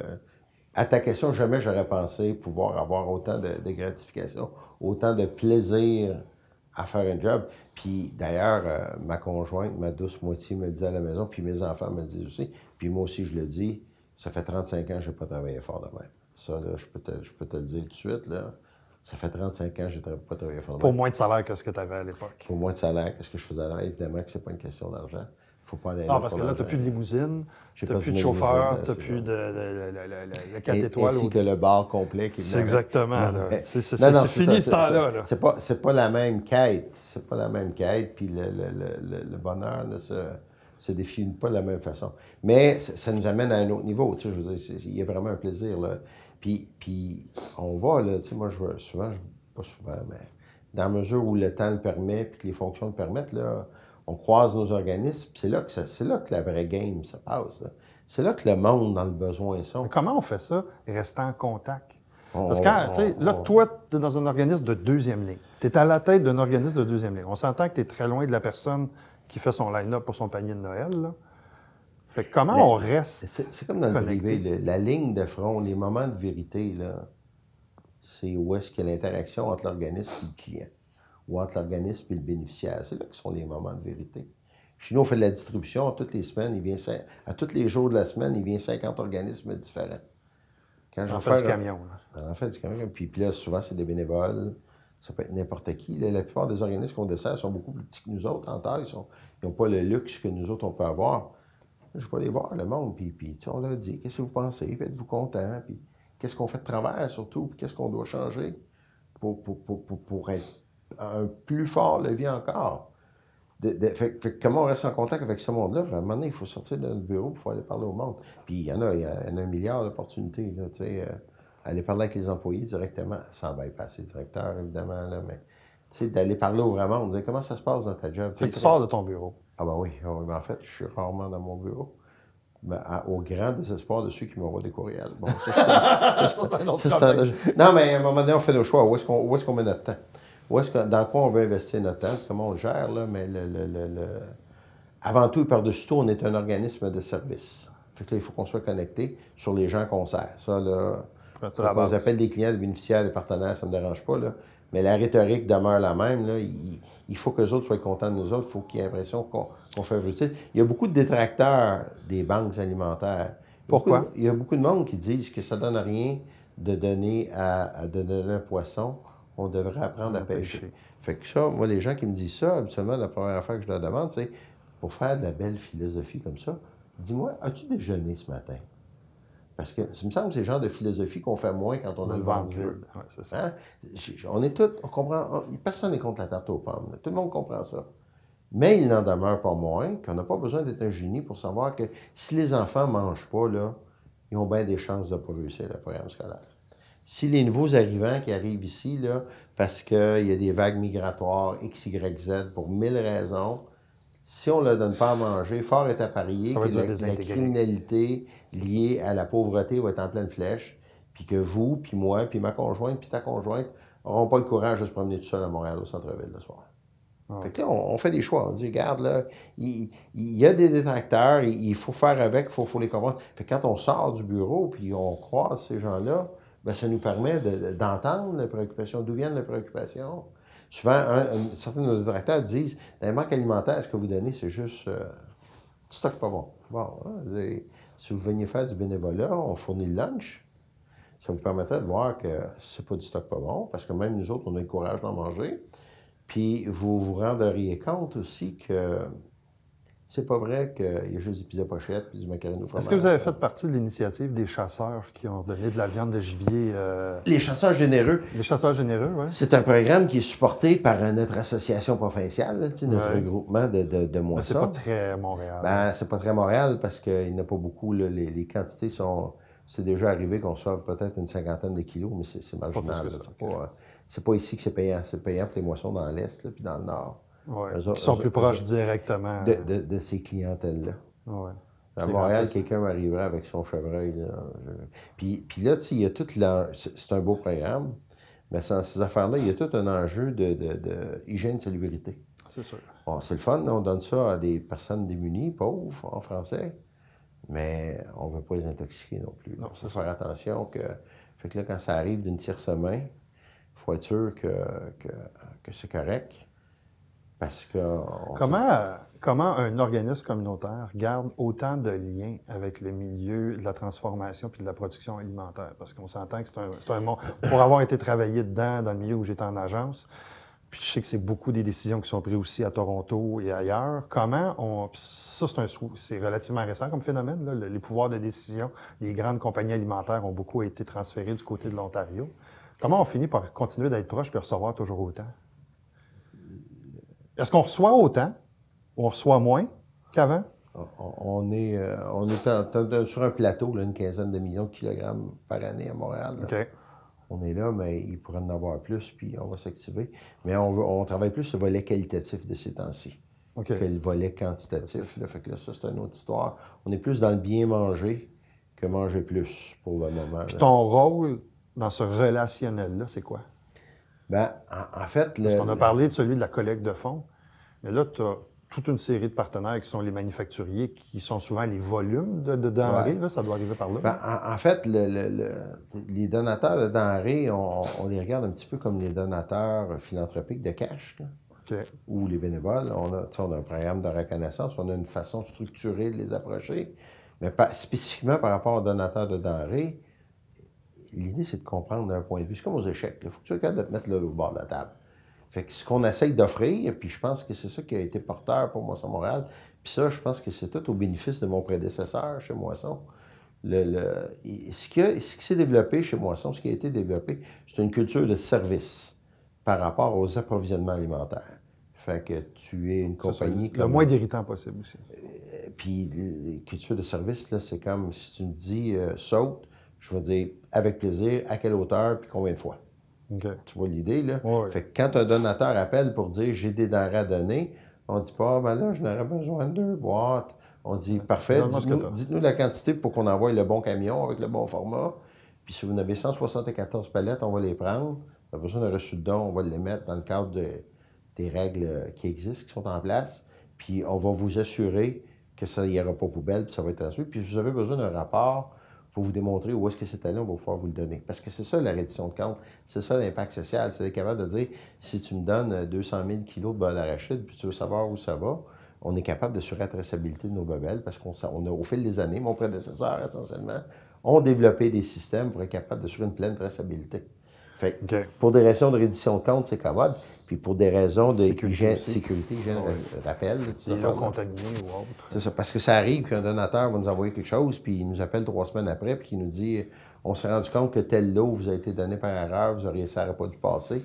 à ta question, jamais j'aurais pensé pouvoir avoir autant de, de, gratification, autant de plaisir à faire un job. Puis d'ailleurs, euh, ma conjointe, ma douce moitié me dit à la maison, puis mes enfants me disent aussi, puis moi aussi je le dis, ça fait 35 ans que je n'ai pas travaillé fort de même. Ça, là, je peux, te, je peux te le dire tout de suite. Là. Ça fait 35 ans que je n'ai pas travaillé fort. Pour moins de salaire que ce que tu avais à l'époque. Pour moins de salaire que ce que je faisais là. Évidemment que ce n'est pas une question d'argent. Il faut pas aller Non, parce que là, tu n'as plus de limousine, tu n'as plus de chauffeur, tu n'as plus de, de, 4 étoiles. Ainsi que le bar complet. C'est exactement. C'est fini ce temps-là. C'est pas, pas la même quête. C'est pas la même quête. Puis le, le, le bonheur ne se se définit pas de la même façon. Mais ça, nous amène à un autre niveau. Tu sais, je veux dire, il y a vraiment un plaisir. Là. Puis, puis on va, là, tu sais, moi, je veux souvent, je, pas souvent, mais dans la mesure où le temps le permet puis que les fonctions le permettent, là, on croise nos organismes, c'est là, que c'est là que la vraie game se passe. C'est là que le monde dans le besoin sont. comment on fait ça, rester en contact? Parce que, là, toi, tu es dans un organisme de deuxième ligne. Tu es à la tête d'un organisme de deuxième ligne. On s'entend que tu es très loin de la personne qui fait son line-up pour son panier de Noël. Là. Fait comment on reste. C'est comme dans le privé, la ligne de front, les moments de vérité, là, c'est où est-ce qu'il y a l'interaction entre l'organisme et le client, ou entre l'organisme et le bénéficiaire. C'est là que sont les moments de vérité. Chez nous, on fait de la distribution toutes les semaines. Il vient, à tous les jours de la semaine, il vient 50 organismes différents. Quand je En vais fait, du camion. là. en fait, du camion. Puis, puis là, souvent, c'est des bénévoles. Ça peut être n'importe qui. Là, la plupart des organismes qu'on dessert sont beaucoup plus petits que nous autres en taille. Ils n'ont pas le luxe que nous autres, on peut avoir. Je vais aller voir le monde, puis, puis on leur dit qu'est-ce que vous pensez, puis êtes-vous content, puis qu'est-ce qu'on fait de travers surtout, puis qu'est-ce qu'on doit changer pour, pour, pour, pour, être un plus fort levier encore? De- de- fait, comment on reste en contact avec ce monde-là? À un moment donné, il faut sortir de notre bureau pour aller parler au monde. Puis il y en a, il y en a un milliard d'opportunités. Là, tu sais, euh, aller parler avec les employés directement, sans bypasser le directeur, évidemment, là, mais tu sais, d'aller parler au vrai monde, dire comment ça se passe dans ta job? Fait que tu sors de ton bureau. Ah ben oui, ah ben en fait, je suis rarement dans mon bureau. Ben, à- au grand désespoir de ceux qui m'envoient des courriels. Bon, ça, c'est- un. Non, mais à un moment donné, on fait nos choix. Où est-ce qu'on où est-ce qu'on met notre temps? Où est-ce que, dans quoi on veut investir notre temps? Comment on le gère, là? Mais le, le- le- le- avant tout et par-dessus tout, on est un organisme de service. Fait que là, il faut qu'on soit connecté sur les gens qu'on sert. Ça, là, on appelle des clients, des bénéficiaires, des partenaires, ça ne me dérange pas. Là. Mais la rhétorique demeure la même. Là. Il, il faut que les autres soient contents de nous autres. Il faut qu'il y ait l'impression qu'on qu'on fait utile. Il y a beaucoup de détracteurs des banques alimentaires. Il y a Pourquoi? beaucoup de- il y a beaucoup de monde qui disent que ça ne donne rien de donner, à, à- de donner un poisson. On devrait apprendre à pêcher. pêcher. Fait que ça, moi, les gens qui me disent ça, habituellement, la première affaire que je leur demande, c'est pour faire de la belle philosophie comme ça, dis-moi, as-tu déjeuné ce matin? Parce que ça me semble que c'est le genre de philosophie qu'on fait moins quand on, a le ventre vide. Ouais, c'est ça. Hein? On est tous, on comprend, on- personne n'est contre la tarte aux pommes. là. Tout le monde comprend ça. Mais il n'en demeure pas moins qu'on n'a pas besoin d'être un génie pour savoir que si les enfants ne mangent pas, là, ils ont bien des chances de ne pas réussir le programme scolaire. Si les nouveaux arrivants qui arrivent ici, là, parce qu'il y a des vagues migratoires, X, Y, Z, pour mille raisons, si on ne leur donne pas à manger, fort est à parier que la, la criminalité liée à la pauvreté va être en pleine flèche, puis que vous, puis moi, puis ma conjointe, puis ta conjointe n'auront pas le courage de se promener tout seul à Montréal, au centre-ville, le soir. Fait que là, on, on fait des choix. On dit, regarde, là, il, il y a des détracteurs, il, il faut faire avec, il faut, faut les comprendre. Fait que quand on sort du bureau, puis on croise ces gens-là, ben, ça nous permet de- de- d'entendre les préoccupations, d'où viennent les préoccupations. Souvent, un- un- certains de nos détracteurs disent, les manques alimentaires, ce que vous donnez, c'est juste euh, stock pas bon. Bon, hein, si vous veniez faire du bénévolat, on fournit le lunch. Ça vous permettrait de voir que c'est pas du stock pas bon, parce que même nous autres, on a le courage d'en manger. Puis vous vous rendriez compte aussi que c'est pas vrai qu'il y a juste des pizzas pochettes puis du macaroni au fromage. Est-ce que vous avez fait partie de l'initiative des chasseurs qui ont donné de la viande de gibier? euh, Les chasseurs généreux, Les chasseurs généreux, oui. c'est un programme qui est supporté par notre association provinciale, là, notre Ouais. regroupement de, de, de Mais c'est moissons. pas très Montréal. Ben, c'est pas très Montréal parce qu'il n'y en a pas beaucoup. là. Les, les quantités sont. C'est déjà arrivé qu'on sauve peut-être une cinquantaine de kilos, mais c'est marginal. C'est pas, euh, pas ici que c'est payant. C'est payant pour les moissons dans l'Est puis dans le Nord. Ouais, Eux autres- qui sont eux plus proches directement. De, de, de ces clientèles-là. Ouais. À Montréal, quelqu'un m'arriverait avec son chevreuil. Là. Puis, puis là, il y a tout C'est un beau programme, mais sans ces affaires-là, il y a tout un enjeu de, de, de hygiène, salubrité. C'est sûr. Bon, c'est le fun, on donne ça à des personnes démunies, pauvres, en français, mais on ne veut pas les intoxiquer non plus. Non, c'est faire attention que. Fait que là, quand ça arrive d'une tierce main, il faut être sûr que, que, que c'est correct. Comment, un organisme communautaire garde autant de liens avec le milieu de la transformation puis de la production alimentaire? Parce qu'on s'entend que c'est un, monde. Pour avoir été travaillé dedans, dans le milieu où j'étais en agence, puis je sais que c'est beaucoup des décisions qui sont prises aussi à Toronto et ailleurs. Comment on. Ça, c'est, un, relativement récent comme phénomène. Les pouvoirs de décision des grandes compagnies alimentaires ont beaucoup été transférés du côté de l'Ontario. Comment on finit par continuer d'être proche puis recevoir toujours autant? Est-ce qu'on reçoit autant ou on reçoit moins qu'avant? on- est, euh, on est en- sur un plateau, là, une quinzaine de millions de kilogrammes par année à Montréal. On est là, mais il pourrait en avoir plus, puis on va s'activer. Mais on, veut, on travaille plus le volet qualitatif de ces temps-ci que le volet quantitatif. Là. Fait que là, ça, c'est une autre histoire. On est plus dans le bien manger que manger plus pour le moment. Puis ton rôle dans ce relationnel-là, c'est quoi? Ben, en, en fait, Parce qu'on a parlé de celui de la collecte de fonds, mais là, tu as toute une série de partenaires qui sont les manufacturiers, qui sont souvent les volumes de, de denrées. Ouais. là, ça doit arriver par là. Ben, en, en fait, le- le- le- les donateurs de denrées, on, on les regarde un petit peu comme les donateurs philanthropiques de cash. là. Ou les bénévoles. On a, on a un programme de reconnaissance, on a une façon structurée de les approcher. Mais pas, spécifiquement par rapport aux donateurs de denrées, l'idée, c'est de comprendre d'un point de vue. C'est comme aux échecs. Il faut que tu capable de te mettre là, au bord de la table. Fait que ce qu'on essaye d'offrir, puis je pense que c'est ça qui a été porteur pour Moisson Montréal, puis ça, je pense que c'est tout au bénéfice de mon prédécesseur chez Moisson. Le, le- ce, qui a- ce qui s'est développé chez Moisson, ce qui a été développé, c'est une culture de service par rapport aux approvisionnements alimentaires. Fait que tu es une compagnie le comme... moins d'irritant possible aussi. Puis les cultures de service, là, c'est comme si tu me dis euh, saute, je vais dire avec plaisir, à quelle hauteur, puis combien de fois. Tu vois l'idée, là? Fait que quand un donateur appelle pour dire j'ai des denrées à donner, on dit pas, Ah, ben là, je n'aurais besoin de deux boîtes. On dit, parfait, dites-nous la quantité pour qu'on envoie le bon camion avec le bon format. Puis si vous en avez 174 palettes, on va les prendre. Pas besoin d'un reçu de don, on va les mettre dans le cadre de- des règles qui existent, qui sont en place. Puis on va vous assurer que ça n'y aura pas poubelle, puis ça va être ensuite. Puis si vous avez besoin d'un rapport pour vous démontrer où est-ce que c'est allé, on va pouvoir vous le donner. Parce que c'est ça la reddition de compte, c'est ça l'impact social. C'est capable de dire, si tu me donnes euh, 200 000 kilos de beurre d'arachide, puis tu veux savoir où ça va, on est capable d'assurer la traçabilité de nos bebelles parce qu'on a, au fil des années, mon prédécesseur essentiellement, ont développé des systèmes pour être capable d'assurer une pleine traçabilité. Fait que OK. pour des raisons de reddition de compte, c'est commode. Puis pour des raisons de Sécurité aussi. sécurité, hygiène, rappel, là, tu sais, Des là, non contaminés ou autres. c'est ça, parce que ça arrive qu'un donateur va nous envoyer quelque chose, puis il nous appelle trois semaines après, puis il nous dit On s'est rendu compte que tel lot vous a été donné par erreur, vous auriez, ça n'aurait pas dû passer.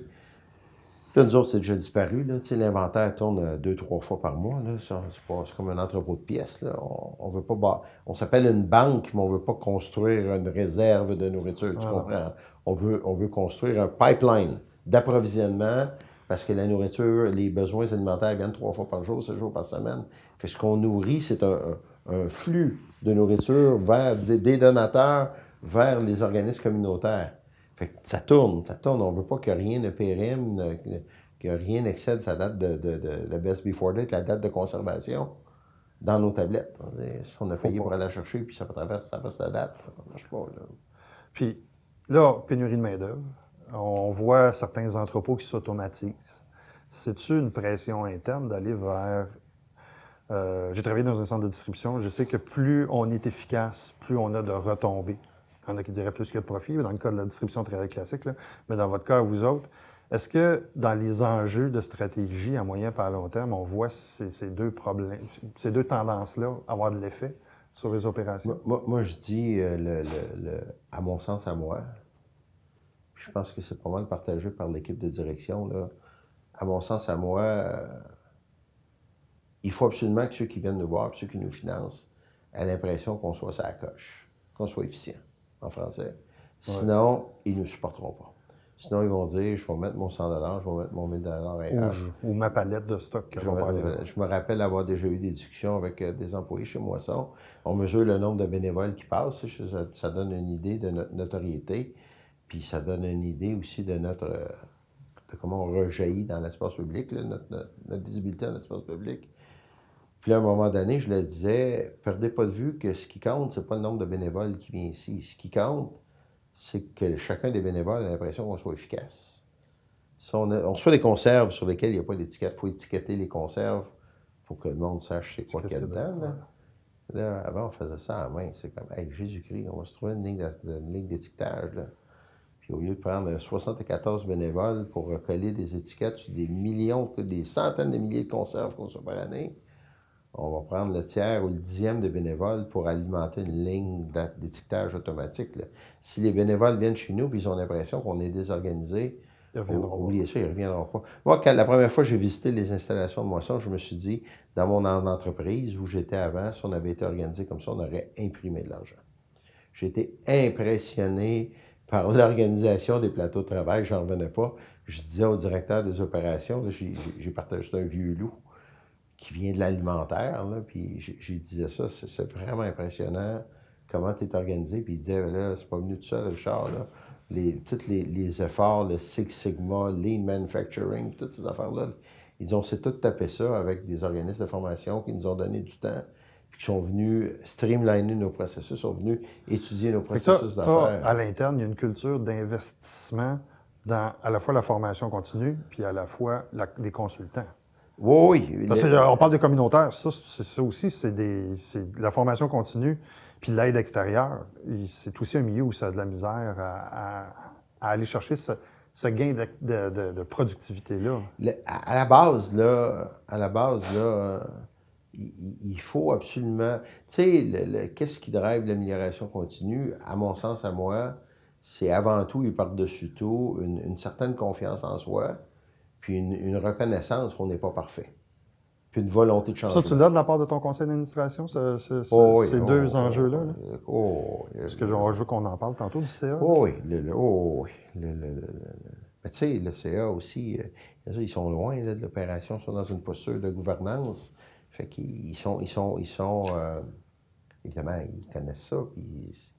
Là, nous autres, c'est déjà disparu. Là. Tu sais, L'inventaire tourne euh, deux, trois fois par mois. C'est, comme un entrepôt de pièces. Là. On, on veut pas on s'appelle une banque, mais on veut pas construire une réserve de nourriture. Tu comprends? On veut, on veut construire un pipeline d'approvisionnement parce que la nourriture, les besoins alimentaires viennent trois fois par jour, sept jours par semaine. Fait que ce qu'on nourrit, c'est un, un- flux de nourriture vers des donateurs vers les organismes communautaires. Fait que ça tourne, ça tourne. On veut pas que rien ne périme, ne- que, rien n'excède sa date de, de, best before date, la date de conservation dans nos tablettes. Si on a payé pour aller la chercher, puis ça traverse, ça passe la date, ça marche pas. Là. Puis là, pénurie de main-d'œuvre. On voit certains entrepôts qui s'automatisent. C'est-tu une pression interne d'aller vers. euh, J'ai travaillé dans un centre de distribution. Je sais que plus on est efficace, plus on a de retombées. Il y en a qui diraient plus a de profit, dans le cas de la distribution très classique. Mais dans votre cas, vous autres, est-ce que dans les enjeux de stratégie à moyen et à long terme, on voit ces, deux problèmes, ces deux tendances-là avoir de l'effet sur les opérations? Moi, je dis, euh, à mon sens, à moi, je pense que c'est pas mal partagé par l'équipe de direction, à mon sens, à moi, euh, il faut absolument que ceux qui viennent nous voir, ceux qui nous financent, aient l'impression qu'on soit la coche, qu'on soit efficient, en français. Sinon, ils ne nous supporteront pas. Sinon, ils vont dire, je vais mettre mon 100 je vais mettre mon 1000 Ou, ailleurs. je- ou ma palette de stock que Je vais me, je rappelle avoir déjà eu des discussions avec euh, des employés chez Moisson. On mesure le nombre de bénévoles qui passent. Ça, ça donne une idée de notre notoriété. Puis ça donne une idée aussi de notre euh, de comment on rejaillit dans l'espace public, là, notre, notre- notre visibilité dans l'espace public. Puis là, à un moment donné, je le disais, perdez pas de vue que ce qui compte, c'est pas le nombre de bénévoles qui vient ici. Ce qui compte, c'est que chacun des bénévoles a l'impression qu'on soit efficace. Si on, a- on reçoit des conserves sur lesquelles il n'y a pas d'étiquette, il faut étiqueter les conserves pour que le monde sache c'est quoi qu'il y a qu'il y a dedans. Là. Là, avant, on faisait ça à main. C'est comme, hey, Jésus-Christ, on va se trouver une ligne d'étiquetage. Puis au lieu de prendre 74 bénévoles pour coller des étiquettes sur des millions, des centaines de milliers de conserves qu'on reçoit par année, on va prendre le tiers ou le dixième de bénévoles pour alimenter une ligne d'étiquetage automatique. là. Si les bénévoles viennent chez nous et ils ont l'impression qu'on est désorganisé, Ils reviendront ou- oubliez ça, ils ne reviendront pas. Moi, quand, la première fois que j'ai visité les installations de moisson, je me suis dit, dans mon en- entreprise où j'étais avant, si on avait été organisé comme ça, on aurait imprimé de l'argent. J'ai été impressionné par l'organisation des plateaux de travail, j'en revenais pas. Je disais au directeur des opérations, j'ai partagé un vieux loup qui vient de l'alimentaire, puis j'ai- disais ça, c'est vraiment impressionnant comment tu es organisé. Puis il disait, là, c'est pas venu tout seul, Richard, là. Les, tous les, les efforts, le Six Sigma, Lean Manufacturing, toutes ces affaires-là, ils ont s'est tout tapé ça avec des organismes de formation qui nous ont donné du temps, puis qui sont venus streamliner nos processus, sont venus étudier nos processus d'affaires. à l'interne, il y a une culture d'investissement dans à la fois la formation continue, puis à la fois la- des consultants. Oui, oui. Parce qu'on parle de communautaire, ça, c'est ça aussi, c'est des, la formation continue, puis l'aide extérieure. C'est aussi un milieu où ça a de la misère à, à- à aller chercher ce, ce gain de, de- de- de productivité-là. À, la base, là, à la base, là, euh, il, faut absolument. Tu sais, qu'est-ce qui drive l'amélioration continue, à mon sens, à moi, c'est avant tout et par-dessus tout une, une certaine confiance en soi, puis une, une reconnaissance qu'on n'est pas parfait, puis une volonté de changer. Ça, tu l'as de la part de ton conseil d'administration, ce- ce- ce- Oh oui, ces oh, deux oh, enjeux-là? là? oh. Parce que je veux qu'on en parle tantôt du CA. Oh oui, le, le- oui. Le- Mais tu sais, le CA aussi, euh, ils sont loin là, de l'opération, ils sont dans une posture de gouvernance. Fait qu'ils sont, ils sont, ils sont euh, évidemment, ils connaissent ça, puis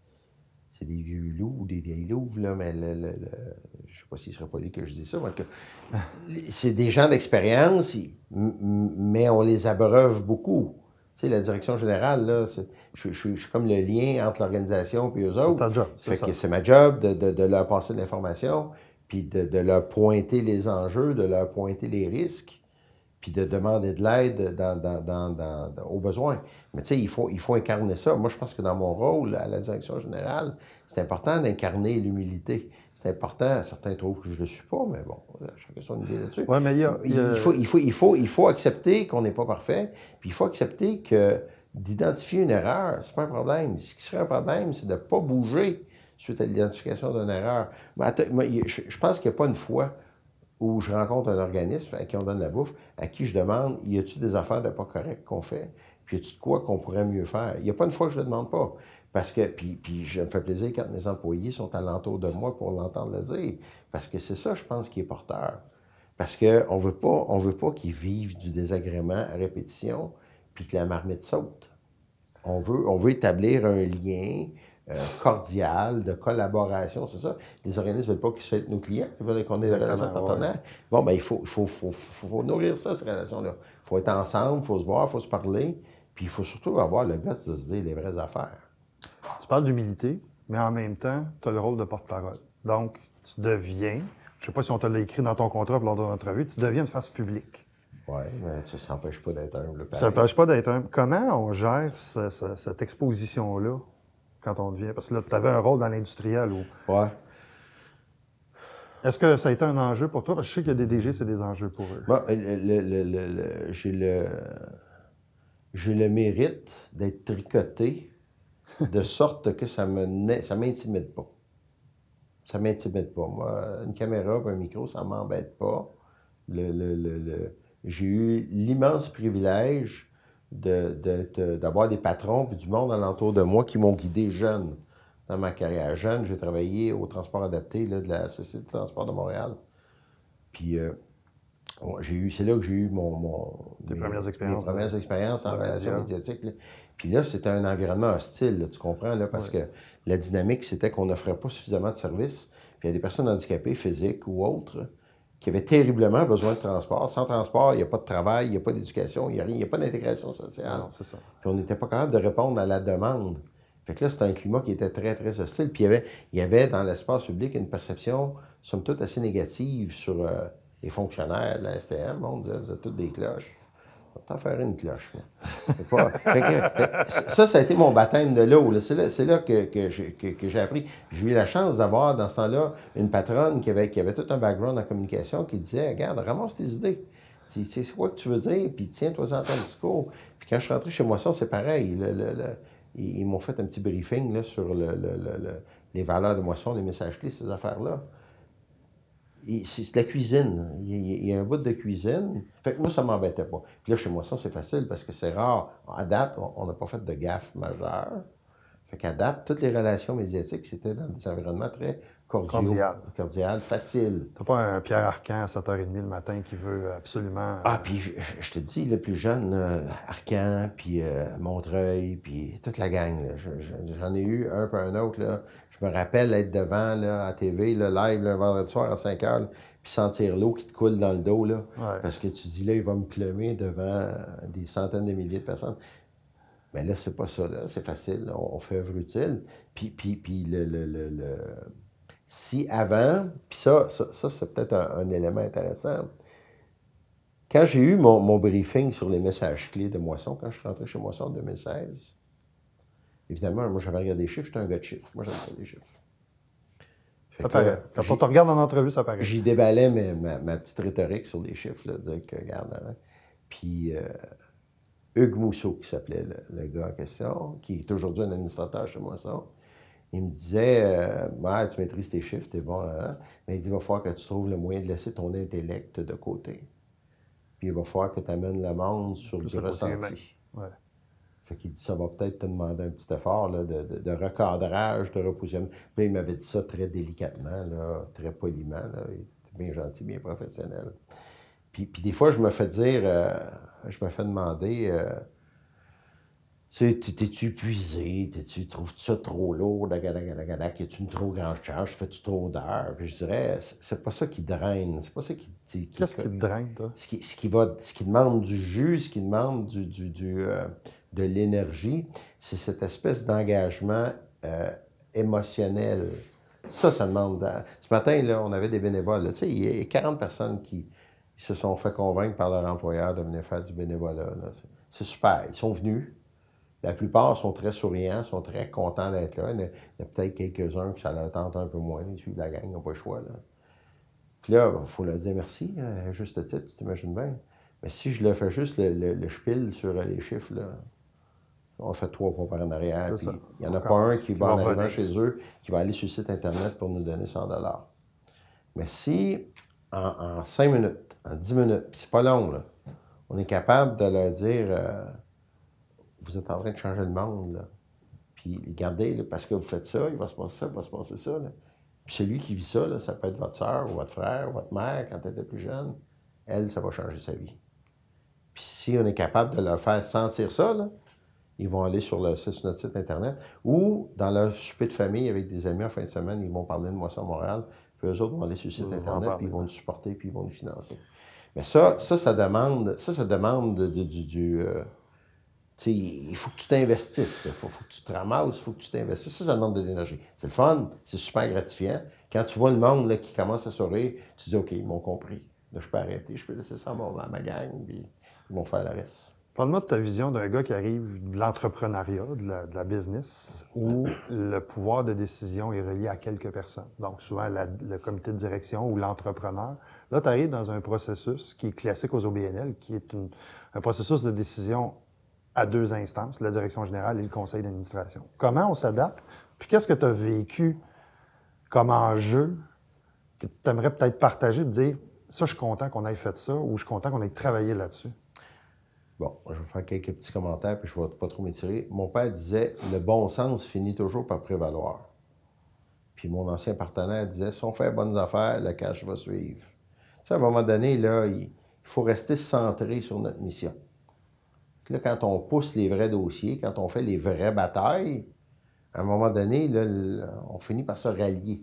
c'est des vieux loups ou des vieilles louves, là, mais le, le- le- je sais pas s'il serait poli que je dise ça, mais c'est des gens d'expérience, mais on les abreuve beaucoup. Tu sais, la direction générale, là, c'est- je, je- je suis comme le lien entre l'organisation et eux C'est autres. ta job, c'est Fait ça. que c'est ma job de, de- de leur passer de l'information, puis de, de leur pointer les enjeux, de leur pointer les risques, puis de demander de l'aide dans, dans- dans- aux besoins. Mais tu sais, il faut, il faut incarner ça. Moi, je pense que dans mon rôle à la direction générale, c'est important d'incarner l'humilité. C'est important. Certains trouvent que je ne le suis pas, mais bon, chacun son idée là-dessus. Oui, mais il y a. il faut, il, faut, il, faut, il faut accepter qu'on n'est pas parfait, puis il faut accepter que d'identifier une erreur, c'est pas un problème. Ce qui serait un problème, c'est de ne pas bouger suite à l'identification d'une erreur. Mais il- je, je pense qu'il n'y a pas une fois où je rencontre un organisme à qui on donne la bouffe, à qui je demande y a-tu des affaires de pas correctes qu'on fait, puis y a-tu de quoi qu'on pourrait mieux faire? Il n'y a pas une fois que je ne le demande pas. Parce que, puis, je me fais plaisir quand mes employés sont alentour de moi pour l'entendre le dire. Parce que c'est ça, je pense, qui est porteur. Parce qu'on veut pas, veut pas qu'ils vivent du désagrément à répétition, puis que la marmite saute. On veut, on veut établir un lien euh, cordial, de collaboration, c'est ça. Les organismes ne veulent pas qu'ils soient nos clients, ils veulent qu'on ait des relations partenaires. Bon, ben il faut, faut, faut, nourrir ça, ces relations-là. Il faut être ensemble, il faut se voir, il faut se parler, puis il faut surtout avoir le gars de se dire les vraies affaires. Tu parles d'humilité, mais en même temps, tu as le rôle de porte-parole. Donc, tu deviens, je ne sais pas si on te l'a écrit dans ton contrat lors de notre entrevue, tu deviens une face publique. Oui, mais ça ne s'empêche pas d'être humble. Ça pareil. n'empêche pas d'être un. Comment on gère ce- ce- cette exposition-là? Quand on devient. Parce que là, tu avais un rôle dans l'industriel. Où... Ouais. Est-ce que ça a été un enjeu pour toi? Parce que je sais a des DG, c'est des enjeux pour eux. Bon, le- le- le- le- le- j'ai le, j'ai le mérite d'être tricoté de sorte que ça me ça m'intimide pas. Ça m'intimide pas. Moi, une caméra un micro, ça m'embête pas. Le, le- le- le- J'ai eu l'immense privilège de- de- d'avoir des patrons et du monde alentour de moi qui m'ont guidé jeune dans ma carrière. Jeune, j'ai travaillé au transport adapté là, de la Société de transport de Montréal. Puis euh, j'ai eu, c'est là que j'ai eu mon, mon- Tes premières expériences, mes premières expériences en dans la relations média. médiatiques. là. Puis là, c'était un environnement hostile, là, tu comprends, là, parce que la dynamique, c'était qu'on n'offrait pas suffisamment de services. Puis il y a des personnes handicapées, physiques ou autres, qui avaient terriblement besoin de transport. Sans transport, il n'y a pas de travail, il n'y a pas d'éducation, il n'y a rien, il n'y a pas d'intégration sociale. C'est ça. Puis on n'était pas capable de répondre à la demande. Fait que là, c'était un climat qui était très, très hostile. Puis il y avait, il y avait dans l'espace public une perception, somme toute, assez négative sur euh, les fonctionnaires de la STM. On disait, vous êtes toutes des cloches. T'en faire une cloche, pas- ça, ça a été mon baptême de l'eau. C'est là, que, j'ai appris. J'ai eu la chance d'avoir, dans ce temps-là, une patronne qui avait, tout un background en communication qui disait, regarde, ramasse tes idées. Tu sais, c'est quoi que tu veux dire, puis tiens-toi en ton discours. Puis quand je suis rentré chez Moisson, c'est pareil. Ils m'ont fait un petit briefing sur le- le- le- le- les valeurs de Moisson, les messages clés, ces affaires-là. C'est la cuisine. Il y, a, un bout de cuisine. Fait que moi, ça m'embêtait pas. Puis là, chez Moisson, c'est facile parce que c'est rare. À date, on- n'a pas fait de gaffe majeure. Fait qu'à date, toutes les relations médiatiques, c'était dans des environnements très. Cordial. Cordial, facile. T'as pas un Pierre Arcan à 7h30 le matin qui veut absolument. Ah, puis je, te dis, le plus jeune, euh, Arcan, puis euh, Montreuil, puis toute la gang. là. Je- je- J'en ai eu un puis un autre. Là. Je me rappelle être devant là, à TV, là, live, le vendredi soir à 5 heures, là, puis sentir l'eau qui te coule dans le dos. Là, Ouais. Parce que tu dis, là, il va me plumer devant des centaines de milliers de personnes. Mais là, c'est pas ça. là. C'est facile. On, on fait œuvre utile. Puis, puis, puis le, le- le- le- si avant, puis ça, ça, c'est peut-être un, élément intéressant. Quand j'ai eu mon, briefing sur les messages clés de Moisson, quand je suis rentré chez Moisson en 2016, évidemment, moi j'avais regardé des chiffres, j'étais un gars de chiffres. Moi j'avais des chiffres. ça paraît. Quand on te regarde en entrevue, ça paraît. J'y déballais ma, petite rhétorique sur les chiffres, là, dire que, regarde, hein. puis euh, Hugues Mousseau, qui s'appelait le, gars en question, qui est aujourd'hui un administrateur chez Moisson, il me disait euh, Tu maîtrises tes chiffres, t'es bon, hein? mais il dit, il va falloir que tu trouves le moyen de laisser ton intellect de côté. Puis il va falloir que tu amènes le monde sur le ressenti. Ouais. Fait qu'il dit Ça va peut-être te demander un petit effort là, de, de, recadrage, de repositionnement. Puis il m'avait dit ça très délicatement, là, très poliment. Là. Il était bien gentil, bien professionnel. Puis, puis des fois, je me fais dire, euh, je me fais demander, euh, tu sais, t'es-tu épuisé? tu trouves -tu ça trop lourd? Est-tu une trop grande charge? Fais-tu trop d'heures? Puis je dirais, c'est pas ça qui draine. C'est pas ça qui. Qu'est-ce qui te draine, toi? Ce qui, ce qui, va, ce qui demande du jus, ce qui demande du, du, du euh, de l'énergie, c'est cette espèce d'engagement émotionnel. Ça, ça demande. Ce matin, là, on avait des bénévoles. Tu sais, il y a 40 personnes qui, se sont fait convaincre par leur employeur de venir faire du bénévolat. C'est super. Ils sont venus. La plupart sont très souriants, sont très contents d'être là. Il y a, peut-être quelques-uns qui ça leur tente un peu moins. Ils suivent la gang, ils n'ont pas le choix. Là. Puis là, il faut leur dire merci, euh, juste titre, tu t'imagines bien. Mais si je le fais juste le, le, spiel sur les chiffres, là, on fait trois pas par en arrière. Il n'y en a pas un qui va en arrivant chez eux, qui va aller sur le site Internet pour nous donner 100 Mais si, en cinq minutes, en 10 minutes, puis c'est pas long, là. On est capable de leur dire euh, Vous êtes en train de changer le monde, là. Puis regardez, parce que vous faites ça, il va se passer ça, il va se passer ça. Là. Puis celui qui vit ça, là, ça peut être votre soeur ou votre frère ou votre mère quand elle était plus jeune. Elle, ça va changer sa vie. Puis si on est capable de leur faire sentir ça, là, ils vont aller sur, le, sur notre site Internet ou dans leur souper de famille avec des amis en fin de semaine, ils vont parler de moi sur Montréal. Puis eux autres vont aller sur le site Internet, puis ils vont nous supporter, puis ils vont nous financer. Mais ça, ça, ça demande, ça, ça demande du. du euh, il faut que tu t'investisses. Il faut, que tu te ramasses, il faut que tu t'investisses. Ça, ça demande de l'énergie. C'est le fun, c'est super gratifiant. Quand tu vois le monde là, qui commence à sourire, tu dis OK, ils m'ont compris. Là, je peux arrêter, je peux laisser ça à ma gang, puis ils vont faire le reste. Parle-moi de ta vision d'un gars qui arrive de l'entrepreneuriat, de, la, business, où le pouvoir de décision est relié à quelques personnes. Donc, souvent le comité de direction ou l'entrepreneur. Là, tu arrives dans un processus qui est classique aux OBNL, qui est un processus de décision à deux instances, la direction générale et le conseil d'administration. Comment on s'adapte? Puis qu'est-ce que tu as vécu comme enjeu que tu aimerais peut-être partager, de dire, ça, je suis content qu'on ait fait ça, ou je suis content qu'on ait travaillé là-dessus? Bon, je vais faire quelques petits commentaires, puis je ne vais pas trop m'étirer. Mon père disait le bon sens finit toujours par prévaloir. Puis mon ancien partenaire disait si on fait bonnes affaires, le cash va suivre. à un moment donné, là, il faut rester centré sur notre mission. Là, quand on pousse les vrais dossiers, quand on fait les vraies batailles, à un moment donné, là, on finit par se rallier.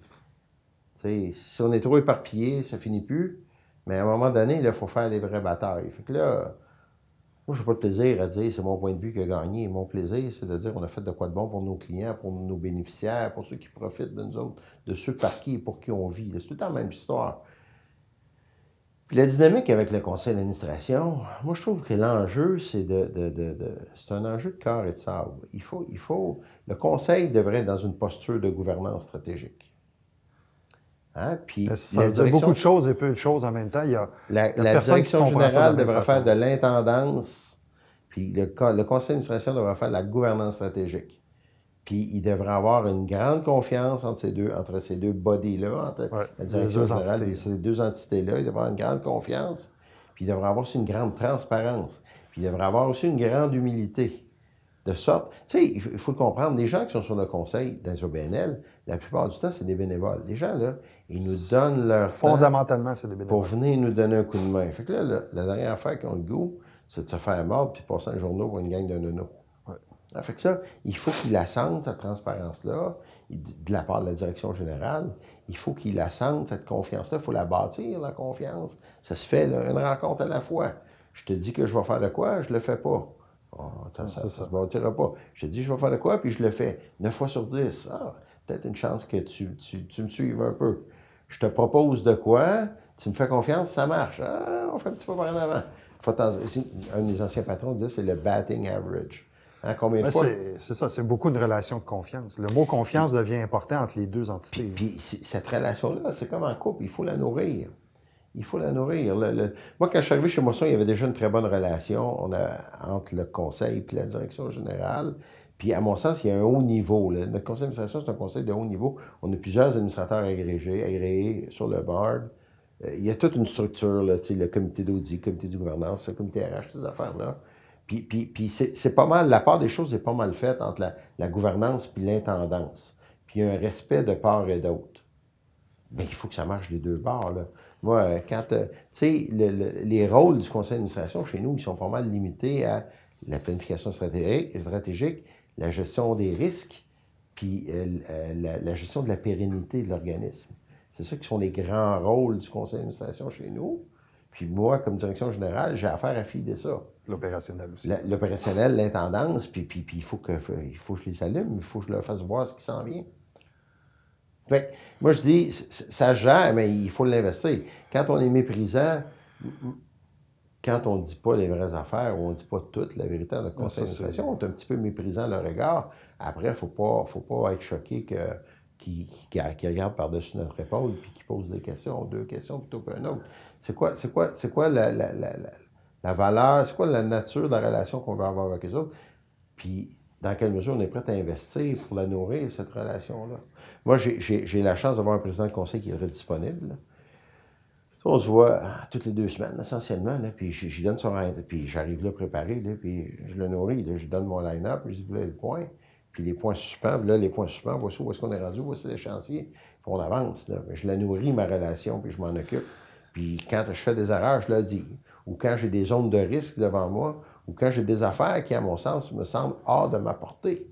si on est trop éparpillé, ça finit plus. Mais à un moment donné, il faut faire les vraies batailles. Fait que là, moi, je n'ai pas de plaisir à dire c'est mon point de vue qui a gagné. Mon plaisir, c'est de dire qu'on a fait de quoi de bon pour nos clients, pour nos bénéficiaires, pour ceux qui profitent de nous autres, de ceux par qui et pour qui on vit. C'est tout le la même histoire. Puis la dynamique avec le conseil d'administration, moi, je trouve que l'enjeu, c'est de, c'est un enjeu de cœur et de sable. Il faut, il faut, le conseil devrait être dans une posture de gouvernance stratégique. Hein? Puis ça veut dire beaucoup de choses et peu de choses en même temps. Il y a, la, direction générale devrait faire de l'intendance, puis le, le conseil d'administration devrait faire de la gouvernance stratégique. Puis il devrait avoir une grande confiance entre ces deux, entre ces deux bodies-là, entre la direction générale et ces deux entités-là. Il devrait avoir une grande confiance. Puis il devrait avoir aussi une grande transparence. Puis il devrait avoir aussi une grande humilité. De sorte, tu sais, il faut le comprendre, les gens qui sont sur le conseil dans OBNL, la plupart du temps, c'est des bénévoles. Les gens, là, ils nous donnent leur Fondamentalement, c'est des bénévoles. Pour venir nous donner un coup de main. Fait que là, la, dernière affaire qu'on le goût, c'est de se faire mort puis de passer un journaux pour une gang de nono. Ouais. Fait que ça, il faut qu'il la sente, cette transparence-là, de la part de la direction générale. Il faut qu'il la sente, cette confiance-là. Il faut la bâtir, la confiance. Ça se fait, là, une rencontre à la fois. Je te dis que je vais faire de quoi, je le fais pas. Oh, ça, ça, se bâtira pas. J'ai dit, je vais faire de quoi, puis je le fais. 9 fois sur 10. Ah, peut-être une chance que tu, tu, me suives un peu. Je te propose de quoi, tu me fais confiance, ça marche. Ah, on fait un petit peu par en avant. Un des anciens patrons disait, c'est le batting average. Hein, combien de fois? C'est ça, c'est beaucoup une relation de confiance. Le mot confiance devient important entre les deux entités. Puis, cette relation-là, c'est comme en couple, il faut la nourrir. Il faut la nourrir. Moi, quand je suis arrivé chez Moisson, il y avait déjà une très bonne relation entre le conseil et la direction générale. Puis, à mon sens, il y a un haut niveau. Notre conseil d'administration, c'est un conseil de haut niveau. On a plusieurs administrateurs agrégés, agréés sur le board. Euh, il y a toute une structure, là, le comité d'audit, le comité de gouvernance, le comité RH, ces affaires-là. Puis, puis, puis c'est pas mal, la part des choses est pas mal faite entre la, la gouvernance et l'intendance. Puis il y a un respect de part et d'autre. Mais il faut que ça marche les deux bords. Là. Moi, euh, quand, euh, tu sais, les rôles du conseil d'administration chez nous, ils sont pas mal limités à la planification stratégique, la gestion des risques, puis euh, la, gestion de la pérennité de l'organisme. C'est ça qui sont les grands rôles du conseil d'administration chez nous. Puis moi, comme direction générale, j'ai affaire à fider ça. L'opérationnel aussi. L'opérationnel, l'intendance, puis, puis, puis, il, faut que, il faut que je les allume, il faut que je leur fasse voir ce qui s'en vient. Fait moi, je dis, ça gère, mais il faut l'investir. Quand on est méprisant, quand on ne dit pas les vraies affaires ou on ne dit pas toute la vérité dans notre conseil d'administration, on est un petit peu méprisant à leur égard. Après, il ne faut pas, faut pas être choqué que qui, qui, regarde par-dessus notre épaule puis qui pose des questions, deux questions plutôt qu'un autre. C'est quoi, c'est quoi, c'est quoi la, la, la, la valeur, c'est quoi la nature de la relation qu'on veut avoir avec les autres? Puis dans quelle mesure on est prêt à investir pour la nourrir, cette relation-là. Moi, j'ai la chance d'avoir un président de conseil qui est très disponible. On se voit toutes les deux semaines, essentiellement, puis j'y donne son puis j'arrive là préparé, puis je le nourris, je donne mon line-up, je dis, voulez le point, puis les points suspens, là, les points suspens, voici où est-ce qu'on est rendu, voici les chantiers, puis on avance. Là. Je la nourris, ma relation, puis je m'en occupe. Puis quand je fais des erreurs, je le dis. Ou quand j'ai des zones de risque devant moi, ou quand j'ai des affaires qui, à mon sens, me semblent hors de ma portée.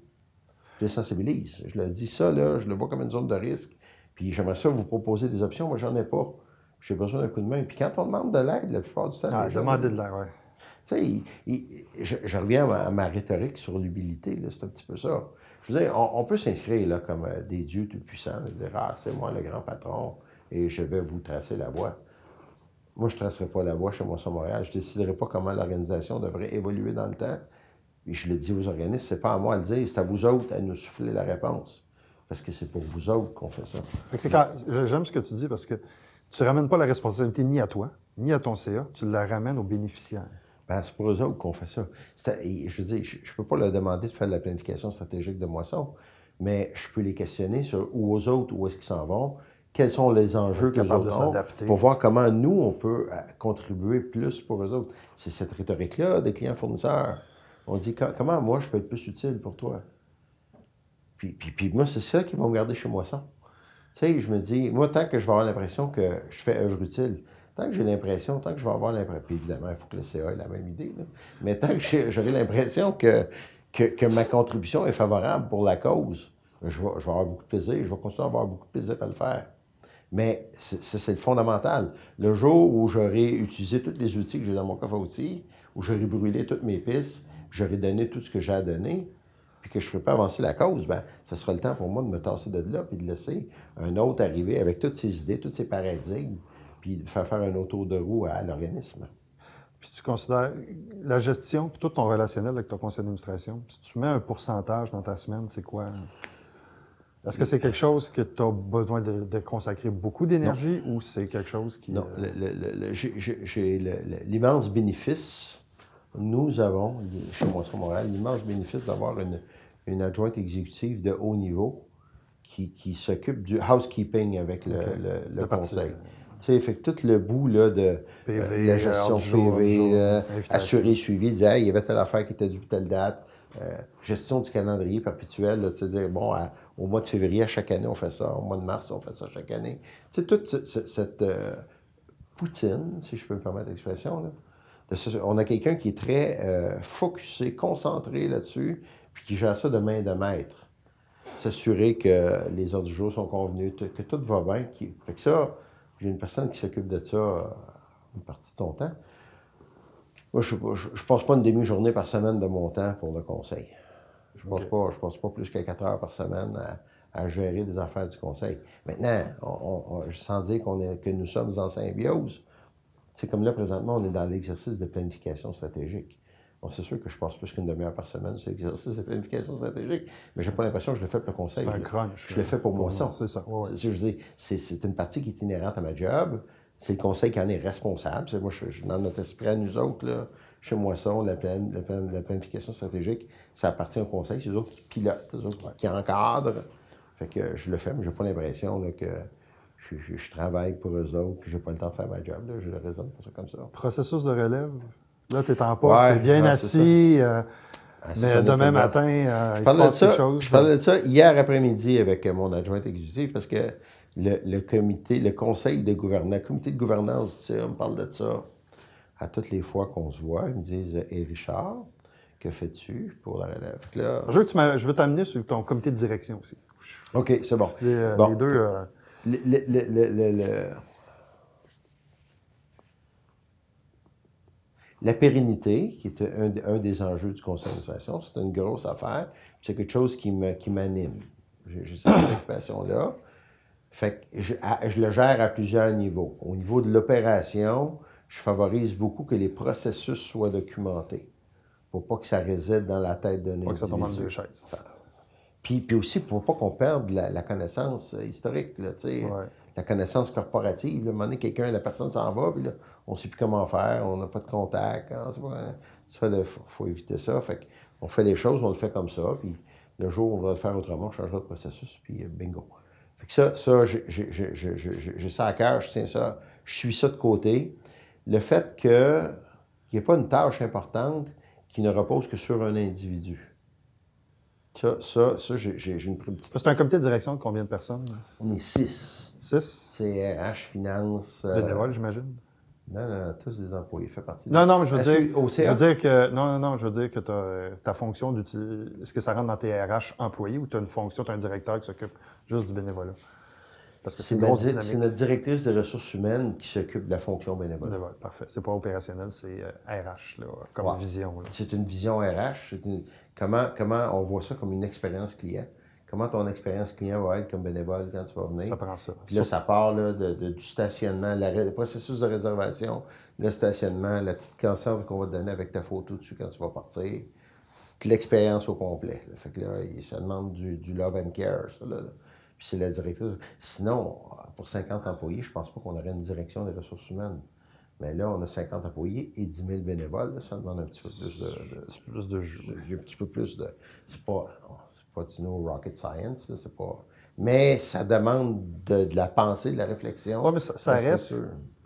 Je les sensibilise. Je le dis, ça, là, je le vois comme une zone de risque. Puis j'aimerais ça vous proposer des options. Moi, j'en ai pas. J'ai besoin d'un coup de main. Puis quand on demande de l'aide, la plupart du temps. Ah, demander de l'aide, oui. Tu sais, je, reviens à ma, rhétorique sur l'humilité, c'est un petit peu ça. Je veux dire, on, peut s'inscrire là, comme euh, des dieux tout-puissants, dire Ah, c'est moi le grand patron et je vais vous tracer la voie. Moi, je ne tracerai pas la voie chez moi sur Montréal. Je ne déciderai pas comment l'organisation devrait évoluer dans le temps. Et je le dis aux organismes, c'est pas à moi à le dire, c'est à vous autres à nous souffler la réponse. Parce que c'est pour vous autres qu'on fait ça. J'aime ce que tu dis parce que tu ne ramènes pas la responsabilité ni à toi, ni à ton CA, tu la ramènes aux bénéficiaires. Ben, c'est pour eux autres qu'on fait ça. je veux dire, je ne peux pas leur demander de faire de la planification stratégique de moisson, mais je peux les questionner sur où aux autres, où est-ce qu'ils s'en vont, quels sont les enjeux que autres ont, pour voir comment nous, on peut euh, contribuer plus pour eux autres. C'est cette rhétorique-là des clients fournisseurs. On dit comment moi je peux être plus utile pour toi? Puis, puis, moi, c'est ça qui va me garder chez moi ça. Tu sais, je me dis, moi, tant que je vais avoir l'impression que je fais œuvre utile, tant que j'ai l'impression, tant que je vais avoir l'impression, puis évidemment, il faut que le CA ait la même idée, mais tant que j'aurai l'impression que, que, ma contribution est favorable pour la cause, je vais, je vais avoir beaucoup de plaisir, je vais continuer à avoir beaucoup de plaisir à le faire. Mais c'est le fondamental. Le jour où j'aurai utilisé tous les outils que j'ai dans mon coffre à outils, où j'aurai brûlé toutes mes pistes, j'aurai donné tout ce que j'ai à donner, puis que je ne fais pas avancer la cause, ben, ça sera le temps pour moi de me tasser de là, puis de laisser un autre arriver avec toutes ses idées, toutes ses paradigmes, puis de faire faire un auto de roue à l'organisme. Puis tu considères la gestion, puis tout ton relationnel avec ton conseil d'administration, si tu mets un pourcentage dans ta semaine, c'est quoi? Est-ce que c'est quelque chose que tu as besoin de, consacrer beaucoup d'énergie ou c'est quelque chose qui... Non, euh, j'ai l'immense bénéfice, nous avons, chez moi sur Montréal, l'immense bénéfice d'avoir une, une, adjointe exécutive de haut niveau qui, qui s'occupe du housekeeping avec le, le, conseil. Tu sais, fait que tout le bout là, de euh, la gestion PV, assurer, suivi, dire, hey, il y avait telle affaire qui était due telle date, euh, gestion du calendrier perpétuel, de dire, bon, au mois de février, chaque année, on fait ça, au mois de mars, on fait ça chaque année. Tu sais, toute cette, euh, poutine, si je peux me permettre l'expression, on a quelqu'un qui est très euh, focusé, concentré là-dessus, puis qui gère ça de main de maître. S'assurer que les heures du jour sont convenues, que tout va bien. Fait que ça, j'ai une personne qui s'occupe de ça une partie de son temps. Moi, je ne passe pas une demi-journée par semaine de mon temps pour le conseil. Je ne passe, pas, je passe pas plus que 4 heures par semaine à, gérer des affaires du conseil. Maintenant, on, sans dire qu'on est, que nous sommes en symbiose, c'est comme là, présentement, on est dans l'exercice de planification stratégique. Bon, c'est sûr que je passe plus qu'une demi-heure par semaine sur l'exercice de planification stratégique, mais j'ai pas l'impression que je le fais pour le conseil. C'est un crunch. Je le fais pour moi. C'est ça. C'est une partie qui est inhérente à ma job. C'est le conseil qui en est responsable. moi, je, dans notre esprit à nous autres, là, chez Moisson, la, la, planification stratégique, ça appartient au conseil. C'est eux autres qui pilotent, c'est eux autres qui, encadrent. Fait que je le fais, mais j'ai pas l'impression que je, travaille pour eux autres, puis j'ai pas le temps de faire ma job. Là. Je le raisonne pour ça comme ça. Processus de relève. Là, tu es en poste, tu es bien assis. Euh, ah, mais demain matin, euh, il se passe quelque chose. Je parlais de ça hier après-midi avec mon adjointe exécutive parce que le, comité, le conseil de gouvernance, le comité de gouvernance, tu sais, on me parle de ça à toutes les fois qu'on se voit. Ils me disent Et Richard, que fais-tu pour la relève je, veux t'amener sur ton comité de direction aussi. OK, c'est bon. Les, euh, bon. les deux. Le, le, la pérennité, qui est un, des enjeux du conseil d'administration, c'est une grosse affaire. C'est quelque chose qui m'anime. Qui J'ai cette préoccupation-là. Fait que je, je, le gère à plusieurs niveaux. Au niveau de l'opération, je favorise beaucoup que les processus soient documentés pour pas que ça réside dans la tête d'un individu. Pas que ça tombe deux chaises. Puis, puis aussi pour pas qu'on perde la, connaissance euh, historique, là, la connaissance corporative. Là, à un moment donné, quelqu'un, la personne s'en va, puis là, on ne sait plus comment faire, on n'a pas de contact. Hein, il faut, éviter ça. Fait on fait les choses, on le fait comme ça, puis le jour où on va le faire autrement, on changera de processus, puis euh, bingo. Fait que ça, ça j'ai ça à cœur, je tiens ça, je suis ça de côté le fait qu'il n'y ait pas une tâche importante qui ne repose que sur un individu. Ça, ça, ça j'ai une petite... C'est un comité de direction de combien de personnes? On est six. Six? C'est RH, finance... Euh... Bénévoles, j'imagine? Non, non, tous des employés. Fait partie non, non, mais je veux, dire, je veux dire que. Non, non, je veux dire que ta fonction d'utiliser. Est-ce que ça rentre dans tes RH employés ou tu as une fonction, tu as un directeur qui s'occupe juste du bénévolat? c'est notre directrice des ressources humaines qui s'occupe de la fonction bénévole. bénévole parfait. C'est pas opérationnel, c'est RH, euh, comme vision. C'est une vision RH. Comment, comment on voit ça comme une expérience client? Comment ton expérience client va être comme bénévole quand tu vas venir? Ça prend ça. Puis là, ça part de, du stationnement, le processus de réservation, le stationnement, la petite conscience qu'on va te donner avec ta photo dessus quand tu vas partir. L'expérience au complet. Fait que là, ça demande du, du love and care, ça, là puis c'est la directrice. Sinon, pour 50 employés, je ne pense pas qu'on aurait une direction des ressources humaines. Mais là, on a 50 employés et 10 000 bénévoles. ça demande un petit peu plus de. de plus de. Un petit peu plus de. C'est pas, pas du no rocket science. C'est pas. Mais ça demande de, la pensée, de la réflexion. Oui, mais ça, reste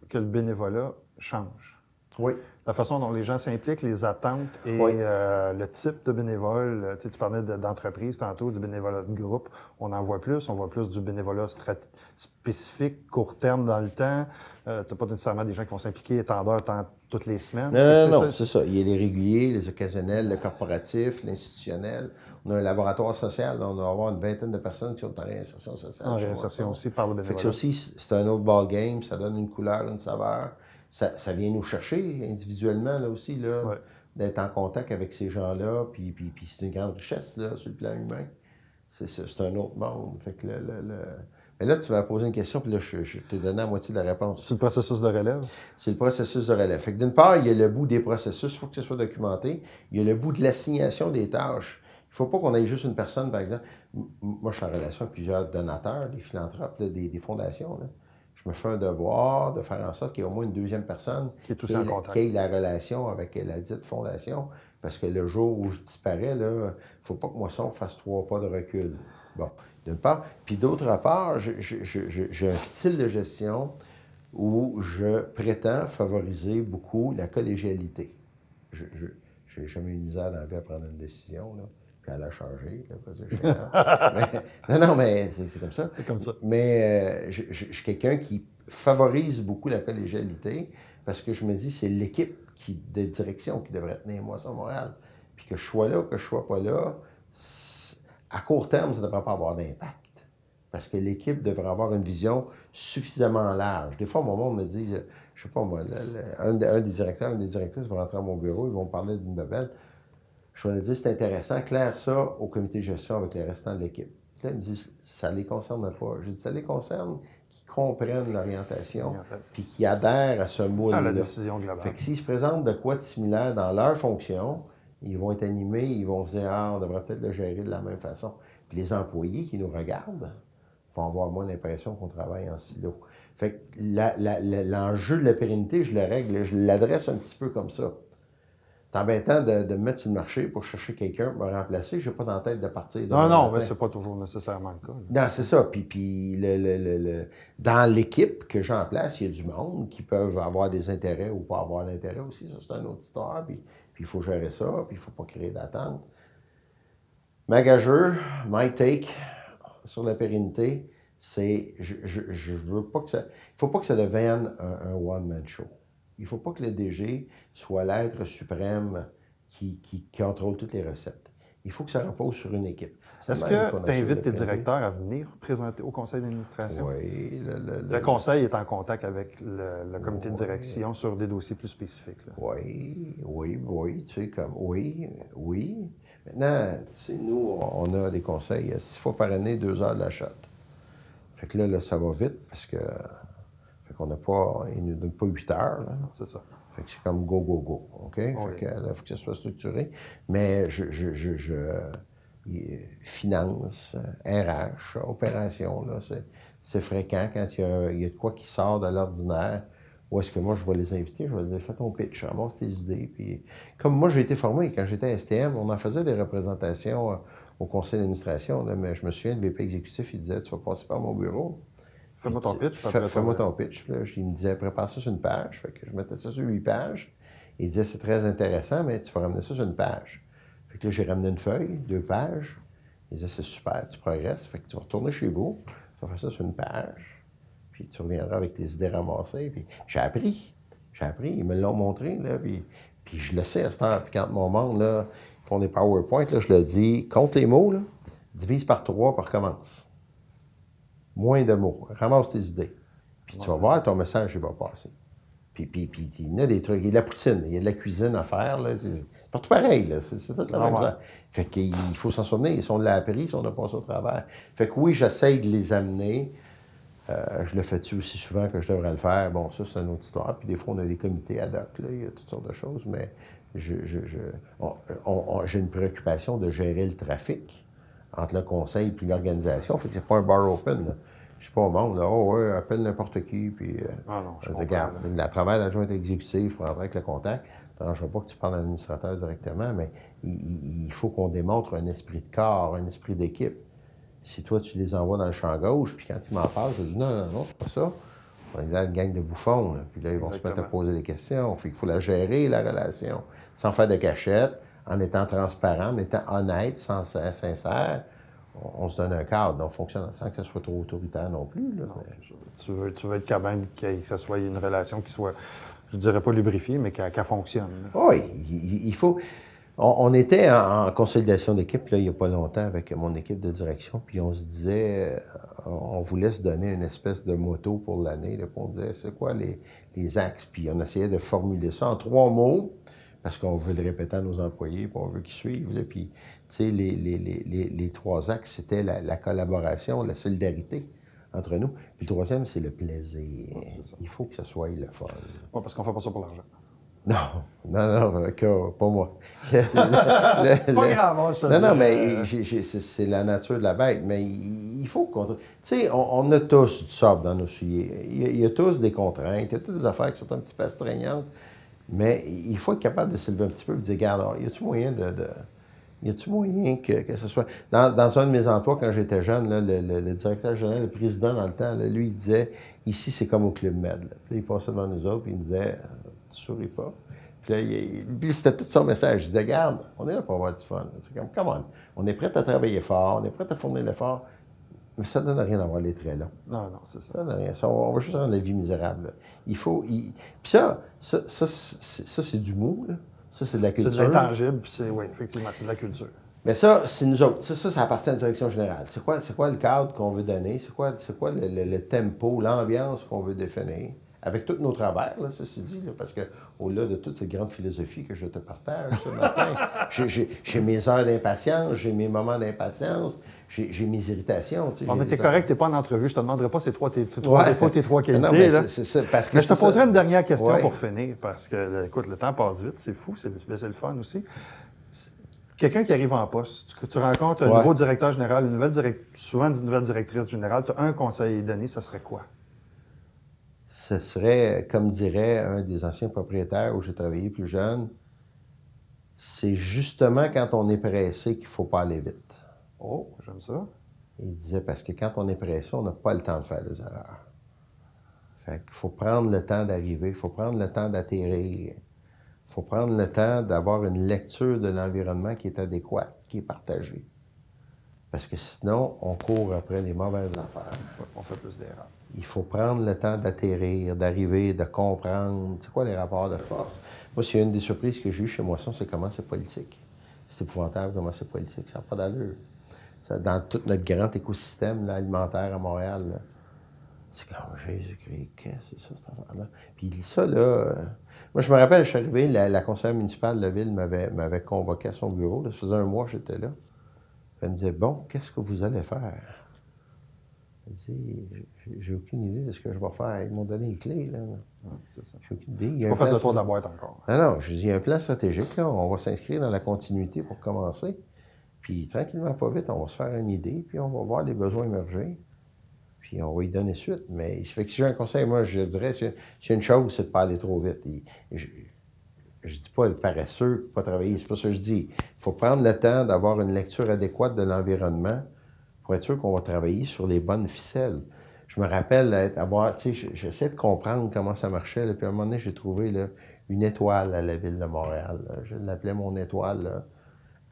que le bénévolat change. Oui la façon dont les gens s'impliquent, les attentes et euh, le type de bénévole. Euh, tu, sais, tu parlais d'entreprise tantôt, du bénévolat de groupe. On en voit plus. On voit plus du bénévolat spécifique, court terme dans le temps. Euh, tu n'as pas nécessairement des gens qui vont s'impliquer étendeur toutes les semaines. Non, non, non, c'est ça. Il y a les réguliers, les occasionnels, le corporatif, l'institutionnel. On a un laboratoire social. on va avoir une vingtaine de personnes qui sont en réinsertion sociale. En réinsertion aussi par le bénévolat. Fait que ça aussi, c'est un autre ball game. Ça donne une couleur, une saveur ça, vient nous chercher individuellement là aussi, là, d'être en contact avec ces gens-là, puis, puis, puis c'est une grande richesse là, sur le plan humain. C'est un autre monde. Fait que le, Mais là, tu vas poser une question, puis là, je, t'ai donné la moitié de la réponse. C'est le processus de relève? C'est le processus de relève. Fait que d'une part, il y a le bout des processus, il faut que ce soit documenté. Il y a le bout de l'assignation des tâches. Il ne faut pas qu'on ait juste une personne, par exemple. Moi, je suis en relation avec plusieurs donateurs, des philanthropes, des, des, fondations. Là je me fais un devoir de faire en sorte qu'il y ait au moins une deuxième personne qui, est en contact. ait la relation avec la dite fondation. Parce que le jour où je disparais, il ne faut pas que Moisson fasse trois pas de recul. Bon, d'une part. Puis d'autre part, j'ai un style de gestion où je prétends favoriser beaucoup la collégialité. Je n'ai jamais eu de misère dans la vie à prendre une décision. Là puis elle a changé. non, non, mais c'est comme ça. C'est comme ça. Mais euh, je, suis quelqu'un qui favorise beaucoup la collégialité parce que je me dis c'est l'équipe qui, de direction qui devrait tenir moi son moral. Puis que je sois là ou que je sois pas là, à court terme, ça ne devrait pas avoir d'impact. Parce que l'équipe devrait avoir une vision suffisamment large. Des fois, un moment, on me dit, je sais pas moi, un, des directeurs, une des directrices vont rentrer à mon bureau, ils vont parler d'une nouvelle. Je vais leur dire, c'est intéressant, claire ça au comité de gestion avec les restants de l'équipe. Là, ils me disent, ça ne les concerne pas. Je dis, ça les concerne qui comprennent l'orientation, puis qui adhèrent à ce moule-là. À la décision globale. Fait que s'ils se présentent de quoi de similaire dans leur fonction, ils vont être animés, ils vont se dire, ah, on devrait peut-être le gérer de la même façon. Puis les employés qui nous regardent vont avoir moins l'impression qu'on travaille en silo. Fait que l'enjeu de la pérennité, je le règle, je l'adresse un petit peu comme ça. C'est embêtant de, de, me mettre sur le marché pour chercher quelqu'un pour me remplacer. Je n'ai pas dans la tête de partir. Non, non, mais ce n'est pas toujours nécessairement le cas. Non, c'est ça. Puis, puis le, le, dans l'équipe que j'ai en place, il y a du monde qui peuvent avoir des intérêts ou pas avoir d'intérêt aussi. Ça, c'est une autre histoire. Puis, il faut gérer ça. Puis il ne faut pas créer d'attente. Magageur, my take sur la pérennité, c'est je, je, je, veux pas que ça. Il faut pas que ça devienne un one-man show. Il faut pas que le DG soit l'être suprême qui, qui, contrôle toutes les recettes. Il faut que ça repose sur une équipe. Est-ce que tu invites tes directeurs à venir présenter au conseil d'administration? Oui. Le, conseil est en contact avec le, comité de direction sur des dossiers plus spécifiques. Oui, oui, oui. Tu sais, comme, oui, oui. Maintenant, tu sais, nous, on a des conseils six fois par année, deux heures de la. Fait que là, là ça va vite parce que on n'a pas, ils ne nous donnent pas 8 heures. C'est ça. Fait que c'est comme go, go, go. OK? Fait que, là, il faut que ça soit structuré. Mais je, je, je, je finance, RH, opération, là, c'est, fréquent quand il y, a, il y, a, de quoi qui sort de l'ordinaire. Ou est-ce que moi, je vais les inviter? Je vais leur dire, fais ton pitch, ramasse tes idées. Puis, comme moi, j'ai été formé, quand j'étais à STM, on en faisait des représentations euh, au conseil d'administration, mais je me souviens, le VP exécutif, il disait, tu vas passer par mon bureau. Fais-moi ton pitch. Fais-moi ton pitch. Là, il me disait, prépare ça sur une page. Fait que je mettais ça sur huit pages. Il disait, c'est très intéressant, mais tu vas ramener ça sur une page. Fait que là, j'ai ramené une feuille, deux pages. Il disait, c'est super, tu progresses. Fait que tu vas retourner chez vous, tu vas faire ça sur une page. Puis tu reviendras avec tes idées ramassées. Puis j'ai appris. J'ai appris. Ils me l'ont montré, là. Puis, puis je le sais à cette heure. Puis quand mon monde, là, ils font des PowerPoint, là, je le dis, compte les mots, là, divise par trois, puis recommence. Moins de mots. Ramasse tes idées. Puis tu vas voir, ton message, il va passer. Puis, puis, puis il y a des trucs. Il y a de la poutine, il y a de la cuisine à faire. Là. C'est pas tout pareil. Là. C'est, tout la même chose. Fait qu'il faut s'en souvenir. Si on l'a appris, si on a passé au travers. Fait que oui, j'essaye de les amener. Euh, je le fais-tu aussi souvent que je devrais le faire? Bon, ça, c'est une autre histoire. Puis des fois, on a des comités ad hoc, là, il y a toutes sortes de choses, mais je, je, je j'ai une préoccupation de gérer le trafic entre le conseil et l'organisation. Fait que c'est pas un bar open. Là. Je suis pas au monde, là. Oh, ouais, appelle n'importe qui, puis. Euh, ah non, je regarde, le travail d'adjoint exécutif, pour avec le contact, ça ne pas que tu parles à l'administrateur directement, mais il, faut qu'on démontre un esprit de corps, un esprit d'équipe. Si toi, tu les envoies dans le champ gauche, puis quand ils m'en parlent, je dis non, non, non, c'est pas ça. On est là une gang de bouffons, puis là, ils vont se mettre à poser des questions. Fait qu'il faut la gérer, la relation, sans faire de cachette, en étant transparent, en étant honnête, sans, sincère on, se donne un cadre. On fonctionne sans que ça soit trop autoritaire non plus. tu, veux, tu veux être quand même que ça soit une relation qui soit, je dirais pas lubrifiée, mais qu'elle fonctionne. Oui, il, faut. On, était en, consolidation d'équipe il n'y a pas longtemps avec mon équipe de direction, puis on se disait, euh, on voulait se donner une espèce de moto pour l'année. On disait, c'est quoi les, les axes? Puis on essayait de formuler ça en trois mots parce qu'on veut le répéter à nos employés, puis on veut qu'ils suivent. Là, puis, tu sais, les, les, les, les, trois axes, c'était la, collaboration, la solidarité entre nous. Puis le troisième, c'est le plaisir. Il faut que ce soit le fun. Oui, parce qu'on fait pas ça pour l'argent. Non, non, non, pas moi. pas grave, ça. Non, non, mais c'est la nature de la bête. Mais il faut qu'on. Tu sais, on, a tous du sable dans nos souliers. Il y, a, il y, a, tous des contraintes, il y a toutes des affaires qui sont un petit peu astreignantes. Mais il faut être capable de s'élever un petit peu et de dire, regarde, y a-tu moyen de, y a-tu moyen que, que ce soit. Dans, dans, un de mes emplois, quand j'étais jeune, là, le, directeur général, le président dans le temps, lui, il disait Ici, c'est comme au Club Med. Puis il passait devant nous autres, puis il disait Tu souris pas. Puis là, c'était tout son message. Il disait Regarde, on est là pour avoir du fun. C'est comme, come on. On est prêt à travailler fort, on est prêt à fournir l'effort. Mais ça ne donne rien d'avoir les traits là. Non, non, c'est ça. Ça donne rien. on va juste rendre la vie misérable. Il faut. Puis ça, ça, ça c'est du mou, là. Ça, c'est de la culture. C'est de l'intangible, puis c'est, oui, effectivement, c'est de la culture. Mais ça, c'est nous autres. Ça, ça, ça appartient à la direction générale. C'est quoi, c'est quoi le cadre qu'on veut donner? C'est quoi, c'est quoi le, le- le tempo, l'ambiance qu'on veut définir? Avec tous nos travers, là, ceci dit, là, parce que au-delà de toute cette grande philosophie que je te partage ce matin, j'ai, mes heures d'impatience, j'ai mes moments d'impatience, j'ai, mes irritations. Bon, mais t'es correct, t'es pas en entrevue. Je te demanderai pas ces trois, tes, trois Ouais. défauts, tes trois qualités. Non, mais là. c'est- c'est ça, parce que Mais je te ça. poserai une dernière question Ouais. pour finir, parce que, écoute, le temps passe vite, c'est fou, c'est le fun aussi. Quelqu'un qui arrive en poste, tu, tu rencontres un Ouais. nouveau directeur général, une nouvelle direct, souvent une nouvelle directrice générale, tu as un conseil à donner, ça serait quoi? Ce serait, comme dirait un des anciens propriétaires où j'ai travaillé plus jeune, c'est justement quand on est pressé qu'il ne faut pas aller vite. Oh, j'aime ça. Il disait parce que quand on est pressé, on n'a pas le temps de faire des erreurs. Fait qu'il faut prendre le temps d'arriver, il faut prendre le temps d'atterrir, il faut prendre le temps d'avoir une lecture de l'environnement qui est adéquate, qui est partagée. Parce que sinon, on court après les mauvaises affaires. On fait plus d'erreurs. Il faut prendre le temps d'atterrir, d'arriver, de comprendre. C'est quoi les rapports de force? Moi, a une des surprises que j'ai eues chez Moisson, c'est comment c'est politique. C'est épouvantable comment c'est politique. Ça n'a pas d'allure. Dans tout notre grand écosystème alimentaire à Montréal, c'est comme Jésus-Christ, qu'est-ce que c'est ça, cette affaire-là? Puis ça, là, moi, je me rappelle, je suis arrivé, la, conseillère municipale de la ville m'avait, convoqué à son bureau. Ça faisait un mois que j'étais là. Elle me disait, bon, qu'est-ce que vous allez faire? J'ai- aucune idée de ce que je vais faire. Ils m'ont donné les clés, là. c'est ça. J'ai aucune idée. A Pas plan le tour de la boîte encore. Non, non, je dis, il y a un plan stratégique, là. On va s'inscrire dans la continuité pour commencer. Puis, tranquillement, pas vite, on va se faire une idée, puis on va voir les besoins émerger. Puis, on va y donner suite. Mais, ça fait que si j'ai un conseil, moi, je dirais, c'est c'est une chose, c'est de pas aller trop vite. Et je, je dis pas être paresseux, pas travailler, c'est pas ça que je dis. Il faut prendre le temps d'avoir une lecture adéquate de l'environnement pour être sûr qu'on va travailler sur les bonnes ficelles. Je me rappelle être- avoir, tu sais, j'essaie de comprendre comment ça marchait, là, puis à un moment donné, j'ai trouvé là, une étoile à la ville de Montréal. là. Je l'appelais mon étoile. là.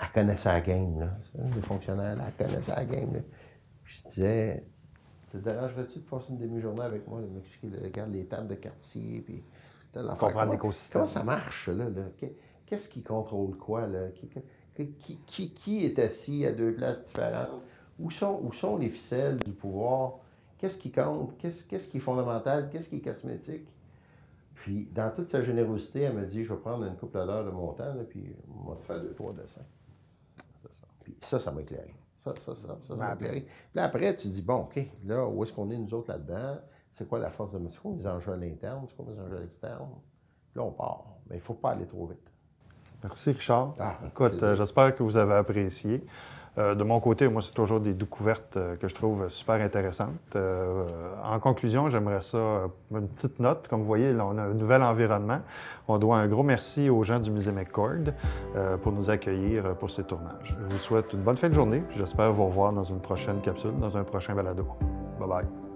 Elle connaissait la game. Là. Des fonctionnaires, là, elle connaissait la game. là. Je disais, te dérangerais-tu de passer une demi-journée avec moi, de m'expliquer, regarde les tables de quartier, puis. Comprendre Comment- l'écosystème. Comment ça marche, là? là? Qu'est- Qu'est-ce qui contrôle quoi, là? Qui est assis à deux places différentes? Où sont, où sont les ficelles du pouvoir? Qu'est-ce qui compte? Qu'est-ce qu'est-ce qui est fondamental? Qu'est-ce qui est cosmétique? Puis, dans toute sa générosité, elle me dit, je vais prendre une couple d'heures de mon temps, là, puis on va te faire deux, trois dessins. C'est ça. Puis ça, ça m'a éclairé. Ça, ça, ça, ça, m'a Ben, éclairé. Puis là, après, tu dis, bon, OK, là, où est-ce qu'on est, nous autres, là-dedans? C'est quoi la force de... C'est quoi les enjeux à l'interne? C'est quoi les enjeux à l'externe? Puis là, on part. Mais il ne faut pas aller trop vite. Merci, Richard. Ah, Écoute, euh, j'espère que vous avez apprécié. Euh, de mon côté, moi, c'est toujours des découvertes euh, que je trouve super intéressantes. Euh, en conclusion, j'aimerais ça, une petite note. Comme vous voyez, on a un nouvel environnement. On doit un gros merci aux gens du musée McCord pour nous accueillir pour ces tournages. Je vous souhaite une bonne fin de journée. J'espère vous revoir dans une prochaine capsule, dans un prochain balado. Bye bye.